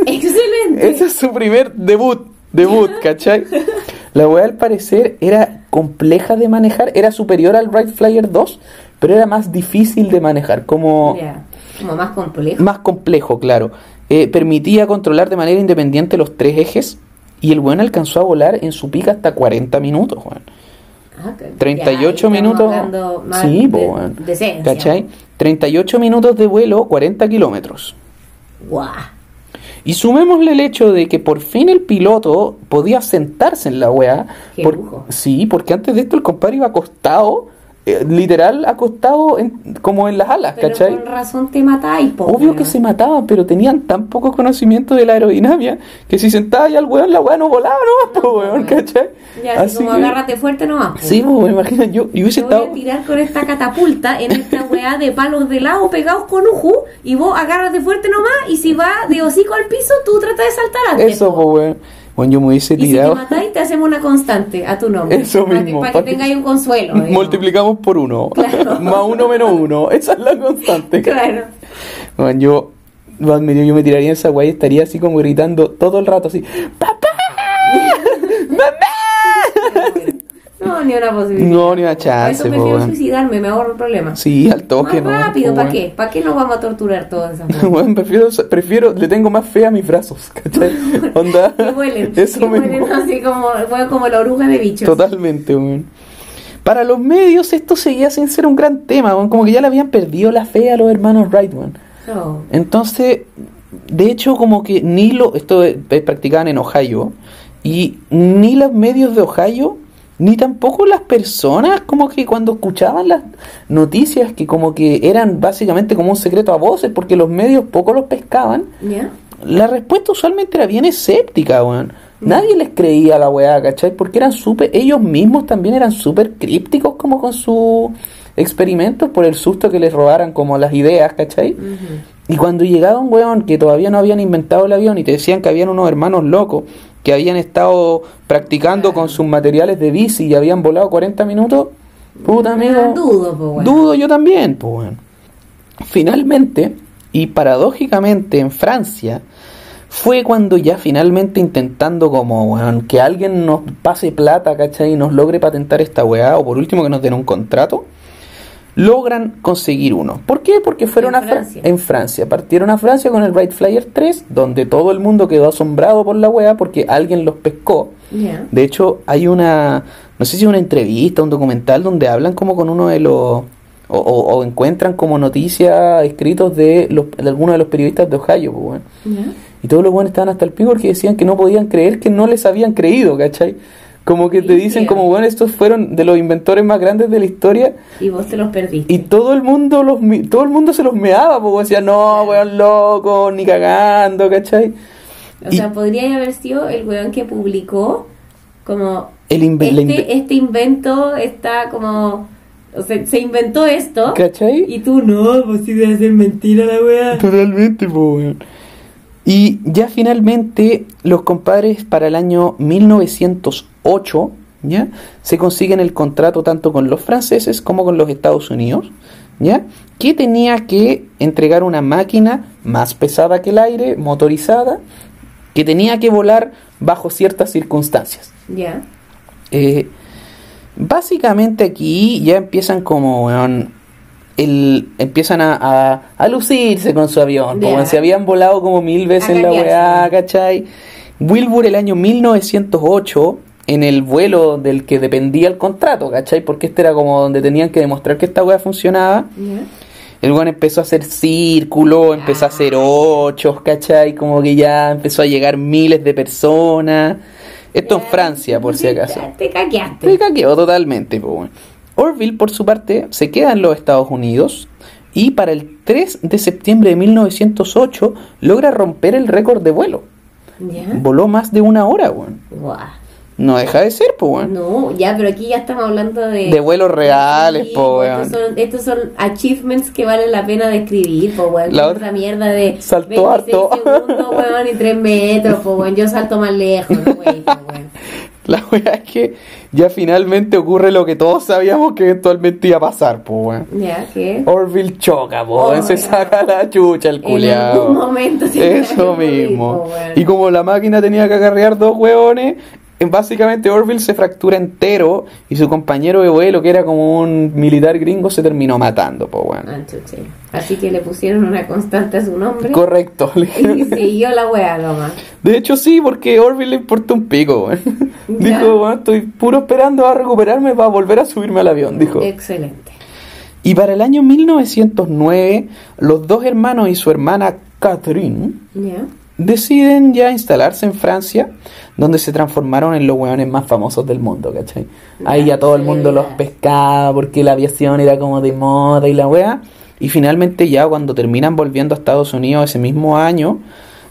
Excelente. Ese es su primer debut. Debut, ¿cachai? La weá al parecer era compleja de manejar, era superior al Wright Flyer 2, pero era más difícil de manejar, como más complejo. más complejo, claro. Eh, permitía controlar de manera independiente los tres ejes y el weón alcanzó a volar en su pica hasta 40 minutos, weón. Ah, que- 38 ya, minutos. Sí, de, weón. de. ¿Cachai? 38 minutos de vuelo, 40 kilómetros. Guau. Y sumémosle el hecho de que por fin el piloto podía sentarse en la weá. Por- sí, porque antes de esto el compadre iba acostado, eh, literal acostado en- como en las alas, Pero ¿cachai? con razón te matáis, po, Obvio que se mataban, pero tenían tan poco conocimiento de la aerodinámica que si sentaba ya el weón, la weá no volaba, no, po, weón, ¿cachai? Ya, así como que- agárrate fuerte nomás. po. Sí, pues, imagina, yo, yo hubiese Te voy a tirar con esta catapulta en esta weá de palos de lado pegados con uju y vos agárrate fuerte nomás y si va de hocico al piso tú tratas de saltar antes. Eso, po. pues, weón. Bueno, yo me hubiese Y si te tirado. matáis te hacemos una constante a tu nombre. Eso para mismo, Que, para para que que- tengáis un consuelo. digamos. Multiplicamos por uno. *laughs* Claro. *laughs* Más uno menos uno. Esa es la constante. Claro. Bueno, yo, yo me tiraría en esa weá y estaría así como gritando todo el rato así, ¡Papá! *laughs* ¡Mamá! No, ni una posibilidad. No, ni una Por chance, Eso po, prefiero weón. suicidarme, me ahorro el problema. Sí, al toque, Más ¿no? rápido, Po, ¿para qué? ¿Para qué nos vamos a torturar todas esas? *laughs* Weón, prefiero, prefiero, le tengo más fe a mis brazos, *laughs* ¿cachai? Onda, Que vuelen, *laughs* eso que mismo. vuelen así como, weón, como la oruga de bichos. Totalmente, weón. Para los medios esto seguía sin ser un gran tema. Como que ya le habían perdido la fe a los hermanos Wright, weón. No. Entonces, de hecho, como que ni lo, esto es, es practicaban en Ohio, y ni los medios de Ohio, ni tampoco las personas, como que cuando escuchaban las noticias, que como que eran básicamente como un secreto a voces, porque los medios poco los pescaban, la respuesta usualmente era bien escéptica, weón. Nadie les creía a la weá, ¿cachai? Porque eran súper, ellos mismos también eran súper crípticos como con sus experimentos por el susto que les robaran como las ideas, ¿cachai? Y cuando llegaba un weón que todavía no habían inventado el avión y te decían que habían unos hermanos locos que habían estado practicando con sus materiales de bici y habían volado 40 minutos, puta amigo. Ah, dudo, po, weón. Dudo yo también, pues weón. Finalmente, y paradójicamente en Francia, fue cuando ya finalmente intentando como, que alguien nos pase plata, ¿cachai? Y nos logre patentar esta weá, o por último que nos den un contrato, logran conseguir uno. ¿Por qué? Porque fueron En a Fra- Francia. en Francia. Partieron a Francia con el Wright Flyer 3, donde todo el mundo quedó asombrado por la weá porque alguien los pescó. De hecho, hay una, no sé si una entrevista, un documental donde hablan como con uno de los, o, o- o encuentran como noticias escritos de, los, de algunos de los periodistas de Ohio, pues. Ya. Y todos los buenos estaban hasta el pico porque decían que no podían creer que no les habían creído, ¿cachai? Como que te dicen como, bueno, estos fueron de los inventores más grandes de la historia Y vos te los perdiste. y todo el mundo los todo el mundo se los meaba, pues decía, no, weón loco, ni cagando, ¿cachai? O Y- sea, podría haber sido el weón que publicó como El este, este invento está como o sea, se inventó esto ¿Cachai? y tú no, pues sí debe ser mentira la weá. *laughs* Totalmente, po, weón. Y ya finalmente los compadres para el año 1908, ¿ya? Se consiguen el contrato tanto con los franceses como con los Estados Unidos, ¿ya? Que tenía que entregar una máquina más pesada que el aire, motorizada, que tenía que volar bajo ciertas circunstancias. Ya. Eh, básicamente aquí ya empiezan como, weón, el, empiezan a, a, a lucirse con su avión. Como se habían volado como mil veces en la weá, ¿cachai? Wilbur el año 1908, en el vuelo del que dependía el contrato, ¿cachai? Porque este era como donde tenían que demostrar que esta weá funcionaba. El weón empezó a hacer círculos, empezó a hacer ochos, ¿cachai? Como que ya empezó a llegar miles de personas. Esto en Ya, Francia, por si te- acaso. Te caqueaste. Se caqueó totalmente. po, weón. Orville, por su parte, se queda en los Estados Unidos y para el 3 de septiembre de 1908 logra romper el récord de vuelo. Ya. Voló más de una hora, weón. No deja de ser, pues, weón. No, ya, pero aquí ya estamos hablando de... De vuelos reales, Sí, po, estos weón. son, estos son achievements que valen la pena de escribir, po, weón. La otra- mierda de Saltó 26 harto. segundos, weón, y 3 metros, po, weón. Yo salto más lejos, weón. *laughs* *laughs* La weá es que ya finalmente ocurre lo que todos sabíamos que eventualmente iba a pasar, pues, weón. Ya, ¿qué? Orville choca, po, Oh, se saca la chucha el En culiao. algún momento Eso *laughs* morir, mismo. po. Y como la máquina tenía que acarrear dos hueones, básicamente Orville se fractura entero y su compañero de vuelo, que era como un militar gringo, se terminó matando, pues bueno. Ah. Así que le pusieron una constante a su nombre. Correcto. Y *laughs* siguió la wea nomás. De hecho sí, porque Orville le importó un pico. Dijo, bueno, estoy puro esperando a recuperarme para volver a subirme al avión, dijo. Excelente. Y para el año 1909, los dos hermanos y su hermana Catherine. Deciden ya instalarse en Francia, donde se transformaron en los hueones más famosos del mundo, ¿cachai? Ahí ya todo el mundo los pescaba porque la aviación era como de moda y la wea. Y finalmente ya cuando terminan volviendo a Estados Unidos ese mismo año,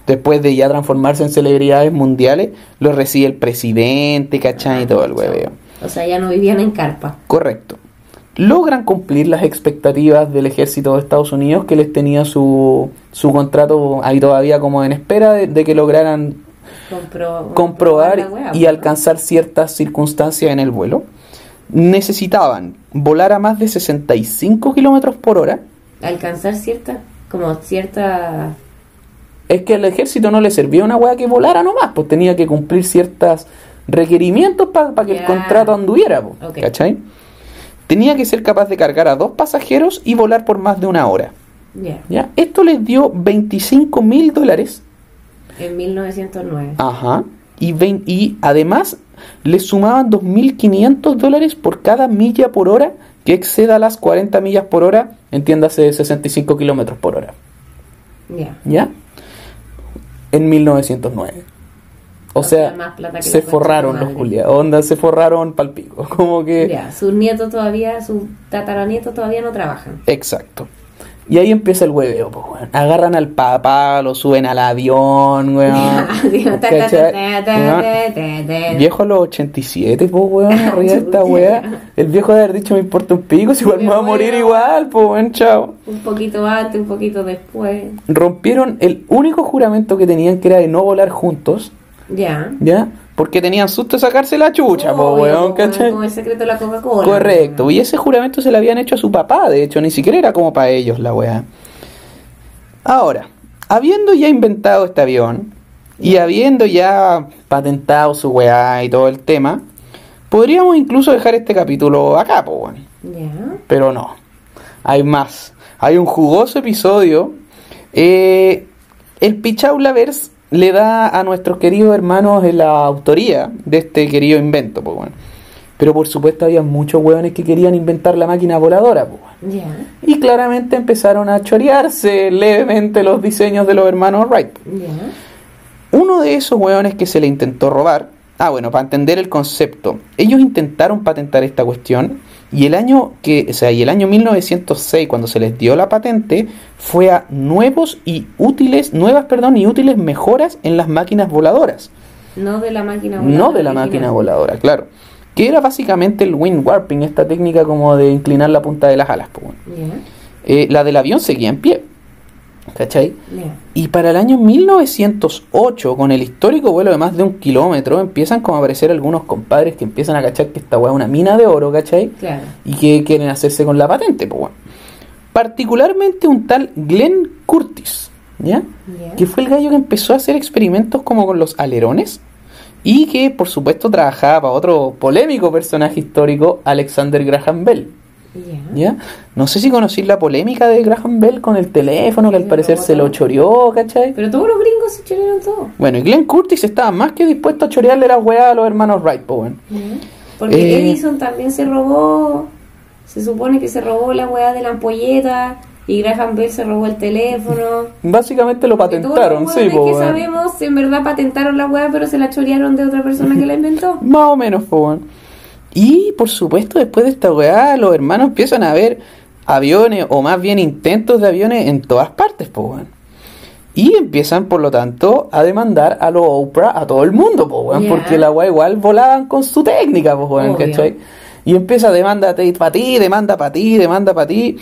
después de ya transformarse en celebridades mundiales, los recibe el presidente, ¿cachai? Y todo el hueveo. O sea, ya no vivían en carpa. Correcto. Logran cumplir las expectativas del ejército de Estados Unidos que les tenía su, su contrato ahí todavía como en espera de, de que lograran Compro- comprobar wea, y pues, alcanzar ciertas circunstancias en el vuelo. Necesitaban volar a más de 65 kilómetros por hora. Alcanzar cierta, como cierta... Es que al ejército no le servía una hueá que volara nomás, pues tenía que cumplir ciertos requerimientos para que el contrato anduviera, pues, Ok. ¿cachai? Tenía que ser capaz de cargar a dos pasajeros y volar por más de una hora. Ya, ¿ya? Esto les dio 25 mil dólares. en 1909. Ajá. Y, además les sumaban 2.500 dólares por cada milla por hora que exceda las 40 millas por hora, entiéndase 65 kilómetros por hora. Ya. ¿Ya? En 1909. O sea, sea, más plata que se forraron los Julia. Onda, se forraron palpico. *laughs* Como que. Ya, sus nietos todavía, sus tataranietos todavía no trabajan. Exacto. Y ahí empieza el hueveo, pues, weón. Agarran al papá, lo suben al avión, weón. Viejo a los 87, pues, weón, *laughs* arriba de esta weá. El viejo de haber dicho, me importa un pico, si igual me va a morir igual, pues, weón, chao. Un poquito antes, un poquito después. Rompieron el único juramento que tenían, que era de no volar juntos, Ya. ¿ya? Porque tenían susto de sacarse la chucha, Obvio, weón, como- ¿cachai? Como el secreto de la Coca-Cola. Correcto, y ese juramento se lo habían hecho a su papá, de hecho, ni siquiera era como para ellos la weá. Ahora, habiendo ya inventado este avión y habiendo ya patentado su weá y todo el tema, podríamos incluso dejar este capítulo acá, pues, weón. Ya. Pero no, hay más. Hay un jugoso episodio. Eh, el Pichaulaverse le da a nuestros queridos hermanos la autoría de este querido invento, pues bueno. Pero por supuesto había muchos hueones que querían inventar la máquina voladora, pues bueno. Y claramente empezaron a chorearse levemente los diseños de los hermanos Wright. Uno de esos hueones que se le intentó robar, ah bueno, para entender el concepto, ellos intentaron patentar esta cuestión y el año que, o sea, y el año 1906 cuando se les dio la patente fue a nuevos y útiles, nuevas, perdón, y útiles mejoras en las máquinas voladoras, No de la máquina voladora. no de la original. máquina voladora, claro, que era básicamente el wind warping, esta técnica como de inclinar la punta de las alas, pues, bueno. Eh, la del avión seguía en pie, ¿cachai? Y para el año 1908, con el histórico vuelo de más de un kilómetro, empiezan como a aparecer algunos compadres que empiezan a cachar que esta weá es una mina de oro, ¿cachai? Claro. Y que quieren hacerse con la patente, pues bueno. Particularmente un tal Glenn Curtis, ¿ya? Ya. Que fue el gallo que empezó a hacer experimentos como con los alerones y que por supuesto trabajaba para otro polémico personaje histórico, Alexander Graham Bell. Ya. ¿Ya? No sé si conocís la polémica de Graham Bell con el teléfono, que al parecer se lo choreó, ¿cachai? Pero todos los gringos se chorearon todo. Bueno, y Glenn Curtis estaba más que dispuesto a chorearle la weá a los hermanos Wright, bueno. Porque Eh. Edison también se robó, se supone que se robó la weá de la ampolleta y Graham Bell se robó el teléfono. Básicamente lo Porque todos patentaron, los sí, po, que sabemos en verdad patentaron la weá pero se la chorearon de otra persona que la inventó. Más o menos, bueno. Y por supuesto, después de esta weá, los hermanos empiezan a ver aviones, o más bien intentos de aviones en todas partes, pues bueno. Y empiezan, por lo tanto, a demandar a los Oprah a todo el mundo, pues weón, Ya. porque la weá igual volaban con su técnica, pues weón. ¿cachai? Y empieza demanda para ti, demanda para ti, demanda para ti.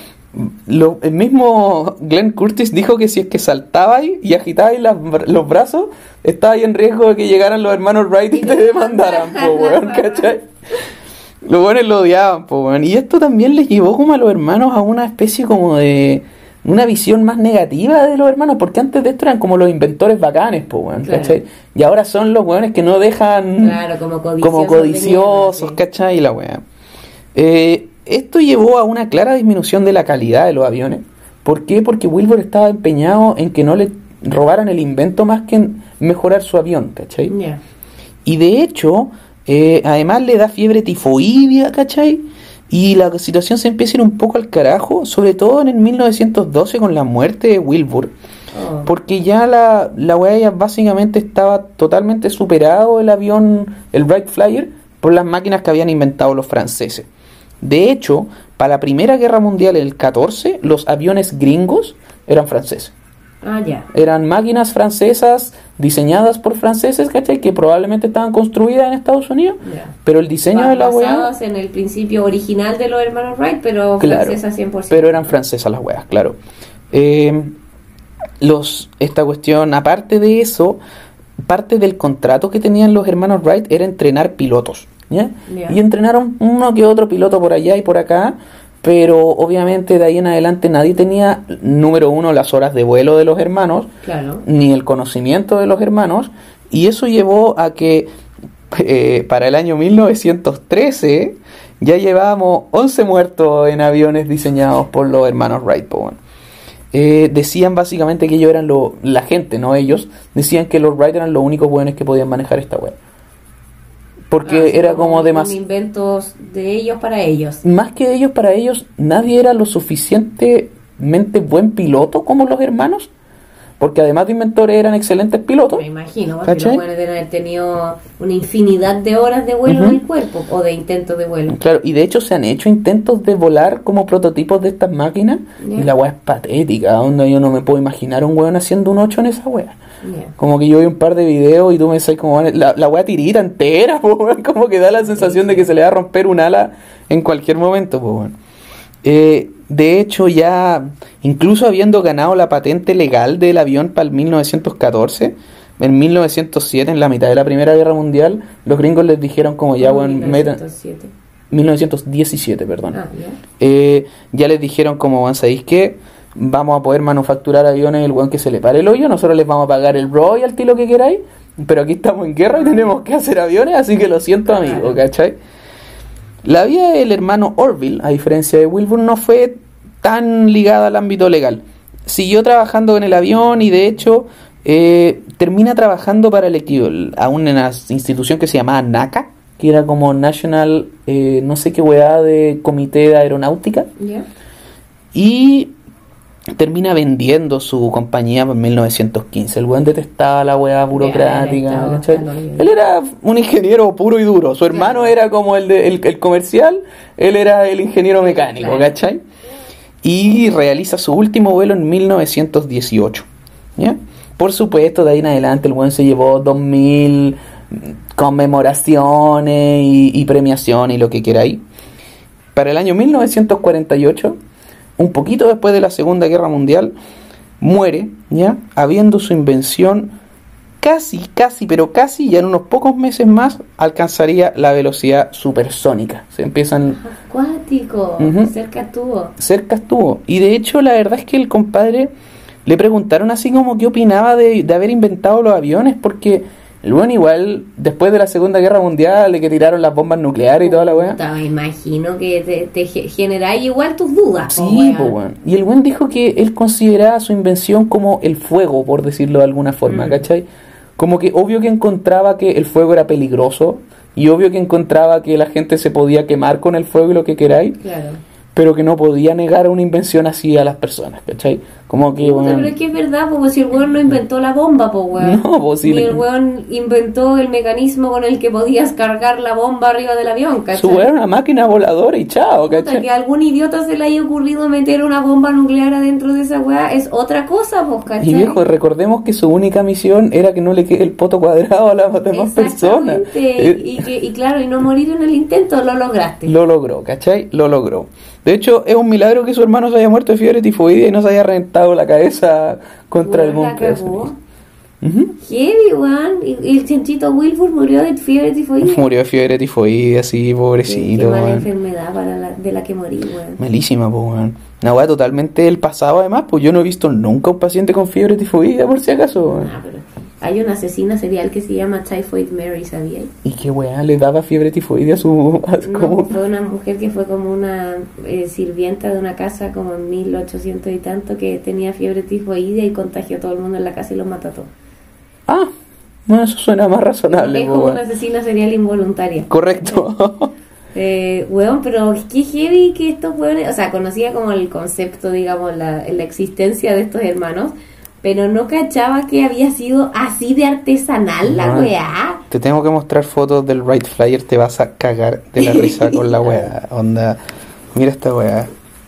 Lo- el mismo Glenn Curtis dijo que si es que saltabais y agitabais las los brazos, estabais en riesgo de que llegaran los hermanos Wright y te *laughs* demandaran, po, weón, ¿cachai? Los buenos lo odiaban, po, weón. Y esto también les llevó como a los hermanos a una especie como de, una visión más negativa de los hermanos, porque antes de esto eran como los inventores bacanes, po, weón, Claro. ¿cachai? Y ahora son los weones que no dejan Claro, como codiciosos. como codiciosos. ¿cachai? Y la weá. Eh, esto llevó a una clara disminución de la calidad de los aviones. ¿Por qué? Porque Wilbur estaba empeñado en que no le robaran el invento más que en mejorar su avión, ¿cachai? Y de hecho, eh, además le da fiebre tifoidea, ¿cachai? Y la situación se empieza a ir un poco al carajo, sobre todo en el 1912 con la muerte de Wilbur. Oh. Porque ya la, la ya básicamente estaba totalmente superado el avión, el Wright Flyer, por las máquinas que habían inventado los franceses. De hecho, para la Primera Guerra Mundial, el 14, los aviones gringos eran franceses. Ah, ya. Eran máquinas francesas diseñadas por franceses, ¿cachai? Que probablemente estaban construidas en Estados Unidos. Pero el diseño de la weá... Basados en el principio original de los hermanos Wright, pero Claro, francesa 100%. pero eran francesas las weas, claro. Eh, los, esta cuestión, aparte de eso, parte del contrato que tenían los hermanos Wright era entrenar pilotos. ¿ya? Ya. Y entrenaron uno que otro piloto por allá y por acá, pero obviamente de ahí en adelante nadie tenía, número uno, las horas de vuelo de los hermanos, Claro. ni el conocimiento de los hermanos, y eso llevó a que eh, para el año 1913 ya llevábamos 11 muertos en aviones diseñados por los hermanos Wright. po, weón. Eh, decían básicamente que ellos eran lo, la gente, no ellos, decían que los Wright eran los únicos buenos que podían manejar esta web. Porque Ah, era como un demasiado... inventos de ellos para ellos. Más que ellos, para ellos, nadie era lo suficientemente buen piloto como los hermanos. Porque además de inventores eran excelentes pilotos. Me imagino, porque ¿Cachai? los deben haber tenido una infinidad de horas de vuelo Ujú. en el cuerpo o de intentos de vuelo. Claro, y de hecho se han hecho intentos de volar como prototipos de estas máquinas. Ya. Y la weá es patética, donde yo no me puedo imaginar un weón haciendo un 8 en esa weá. Como que yo vi un par de videos y tú me decís como la, la weá tirita entera, *laughs* po, como que da la sensación de que se le va a romper un ala en cualquier momento, po. Eh, de hecho, ya incluso habiendo ganado la patente legal del avión para el 1914, en 1907, en la mitad de la Primera Guerra Mundial, los gringos les dijeron como ya, weón, metan... 1907. 1917, perdón. Ah, ya. Eh, ya les dijeron como, weón, ¿sabéis qué? Vamos a poder manufacturar aviones el weón que se le pare el hoyo, nosotros les vamos a pagar el royalty, lo que queráis, pero aquí estamos en guerra y tenemos que hacer aviones, así que lo siento amigo, ¿cachai? La vida del hermano Orville, a diferencia de Wilbur, no fue tan ligada al ámbito legal. Siguió trabajando en el avión y de hecho eh, termina trabajando para el equipo, a una institución que se llamaba NACA, que era como National, eh, no sé qué weá de comité de aeronáutica, y termina vendiendo su compañía en 1915. El weón detestaba la weá burocrática. hoyo. Él era un ingeniero puro y duro. Su hermano Claro. era como el, de, el, el comercial, él era el ingeniero mecánico, Claro. ¿cachai? Y realiza su último vuelo en 1918. ¿ya? Por supuesto, de ahí en adelante el weón se llevó 2000 conmemoraciones y, y premiaciones y lo que quiera ahí. Para el año 1948, un poquito después de la Segunda Guerra Mundial, muere, ¿ya? Habiendo su invención casi, casi, pero casi, ya en unos pocos meses más, alcanzaría la velocidad supersónica. Se empiezan Acuático. Cerca estuvo. cerca estuvo. Y de hecho, la verdad es que el compadre le preguntaron así como qué opinaba de, de haber inventado los aviones, porque el bueno igual, después de la Segunda Guerra Mundial, de que tiraron las bombas nucleares y toda la weá. Me imagino que te, te ge- generáis igual tus dudas. po, Sí, pues weón. Y el buen dijo que él consideraba su invención como el fuego, por decirlo de alguna forma, Mm. ¿cachai? Como que obvio que encontraba que el fuego era peligroso y obvio que encontraba que la gente se podía quemar con el fuego y lo que queráis, Claro. pero que no podía negar una invención así a las personas, ¿cachai? Como que, Puta, weón, pero es que es verdad, porque si el weón no inventó la bomba, pues weón. *laughs* No, pues, Ni le- el weón inventó el mecanismo con el que podías cargar la bomba arriba del avión, ¿cachai? su weón era una máquina voladora y chao, Puta, ¿cachai? que a algún idiota se le haya ocurrido meter una bomba nuclear adentro de esa weá es otra cosa, pues, ¿cachai? Y viejo, recordemos que su única misión era que no le quede el poto cuadrado a las demás personas. Exactamente. Eh, Y, que, y claro, y no morir en el intento, lo lograste. Lo logró, ¿cachai? Lo logró. De hecho, es un milagro que su hermano se haya muerto de fiebre tifoidea y no se haya reventado la cabeza contra la pedazo. cagó. Ujú. Heavy, weón. Y, el chanchito Wilford murió de fiebre tifoidea. *laughs* Murió de fiebre tifoidea, así, Qué, qué pobrecito, mala enfermedad para la, de la que morí, weón. Malísima, pues, weón. Una weá totalmente del pasado, además, pues yo no he visto nunca un paciente con fiebre tifoidea, por si acaso, weón. Ah, pero hay una asesina serial que se llama Typhoid Mary, ¿sabías? ¿Y qué weá le daba fiebre tifoidea a su. a- No, como- fue una mujer que fue como una eh, sirvienta de una casa como en 1800 y tanto que tenía fiebre tifoidea y contagió a todo el mundo en la casa y los mató a todos. Ah, bueno, eso suena más razonable, es como una asesina serial involuntaria. Correcto. *laughs* Eh, weón, pero qué heavy que estos weones, o sea, conocía como el concepto, digamos, la, la existencia de estos hermanos, pero no cachaba que había sido así de artesanal la weá. Te tengo que mostrar fotos del Right Flyer, te vas a cagar de la risa con la weá. *laughs* Onda, mira esta weá.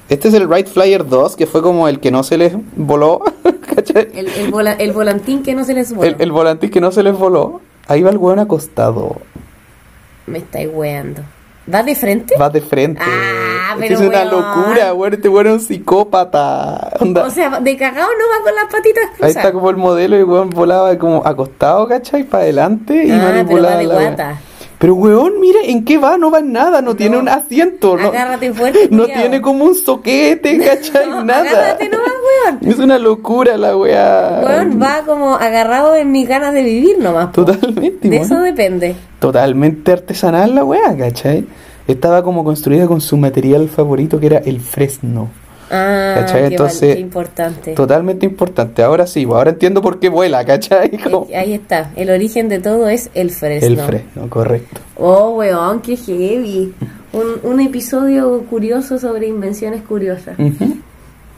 Este es el Right Flyer 2, que fue como el que no se les voló, *laughs* ¿cachai? El, el, vola- el volantín que no se les El, voló. el volante que no se les voló. Ahí va el weón acostado. Me estáis weando. ¿Va de frente? Va de frente. Ah, Es que pero es una locura, weón. Este weón es un psicópata. Onda. O sea, de cagado no va con las patitas Ahí cruzadas. está como el modelo y weón volaba como acostado, ¿cachai? Para adelante y Ah, pero va manipulaba de la. Pero weón, mira, ¿en qué va? No va en nada, no, tiene un asiento, no, Agárrate fuerte, no tiene como un soquete, *laughs* ¿cachai? No, nada. agárrate nomás, weón. Es una locura la weá. Weón, va como agarrado en mis ganas de vivir nomás. po. Totalmente, De weón. eso depende. Totalmente artesanal la weá, ¿cachai? Estaba como construida con su material favorito que era el fresno. Ah, Entonces, qué importante. Totalmente importante. Ahora sí, pues, ahora entiendo por qué vuela, ¿cachai? Como- Ahí está. El origen de todo es el fresno. El fresno, correcto. Oh, weón, qué heavy. Un, un episodio curioso sobre invenciones curiosas.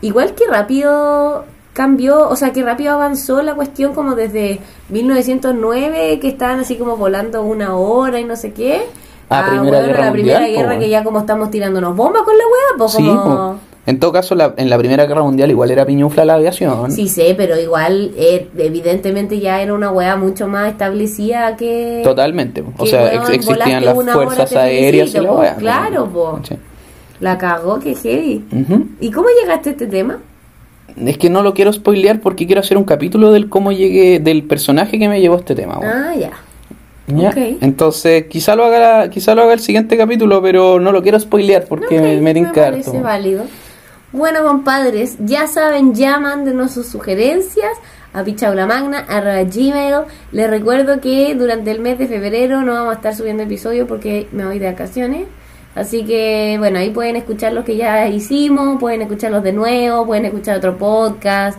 Igual que rápido cambió, o sea, que rápido avanzó la cuestión como desde 1909, que estaban así como volando una hora y no sé qué. Ah, a, Primera Guerra la Primera Mundial, Guerra que ya como estamos tirándonos bombas con la weá, pues Sí, como... po. En todo caso, la- en la Primera Guerra Mundial igual era piñufla la aviación. Sí sé, pero igual eh, evidentemente ya era una weá mucho más establecida que... Totalmente. O sea, ex- existían las fuerzas aéreas y la po. Claro, po. Sí. La cagó, que heavy. Ujú. ¿Y cómo llegaste a este tema? Es que no lo quiero spoilear porque quiero hacer un capítulo del cómo llegué, del personaje que me llevó a este tema. Ah, ya. ¿Ya? ok. Entonces, quizá lo haga quizá lo haga el siguiente capítulo, pero no lo quiero spoilear porque me, me tinca parece harto. válido. Bueno, compadres, ya saben, ya mándenos sus sugerencias a pichaulamagna.gmail. Les recuerdo que durante el mes de febrero no vamos a estar subiendo episodios porque me voy de vacaciones. Así que, bueno, ahí pueden escuchar los que ya hicimos, pueden escucharlos de nuevo, pueden escuchar otro podcast,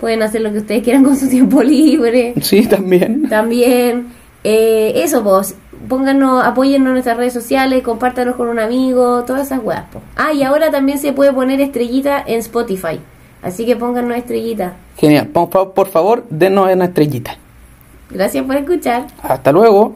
pueden hacer lo que ustedes quieran con su tiempo libre. Sí, también. También, eh, eso, pues, pónganos, apóyennos en nuestras redes sociales, compártanos con un amigo, todas esas weas, po. Ah, y ahora también se puede poner estrellita en Spotify. Así que pónganos estrellita. Genial. Por, por favor, denos una estrellita. Gracias por escuchar. Hasta luego.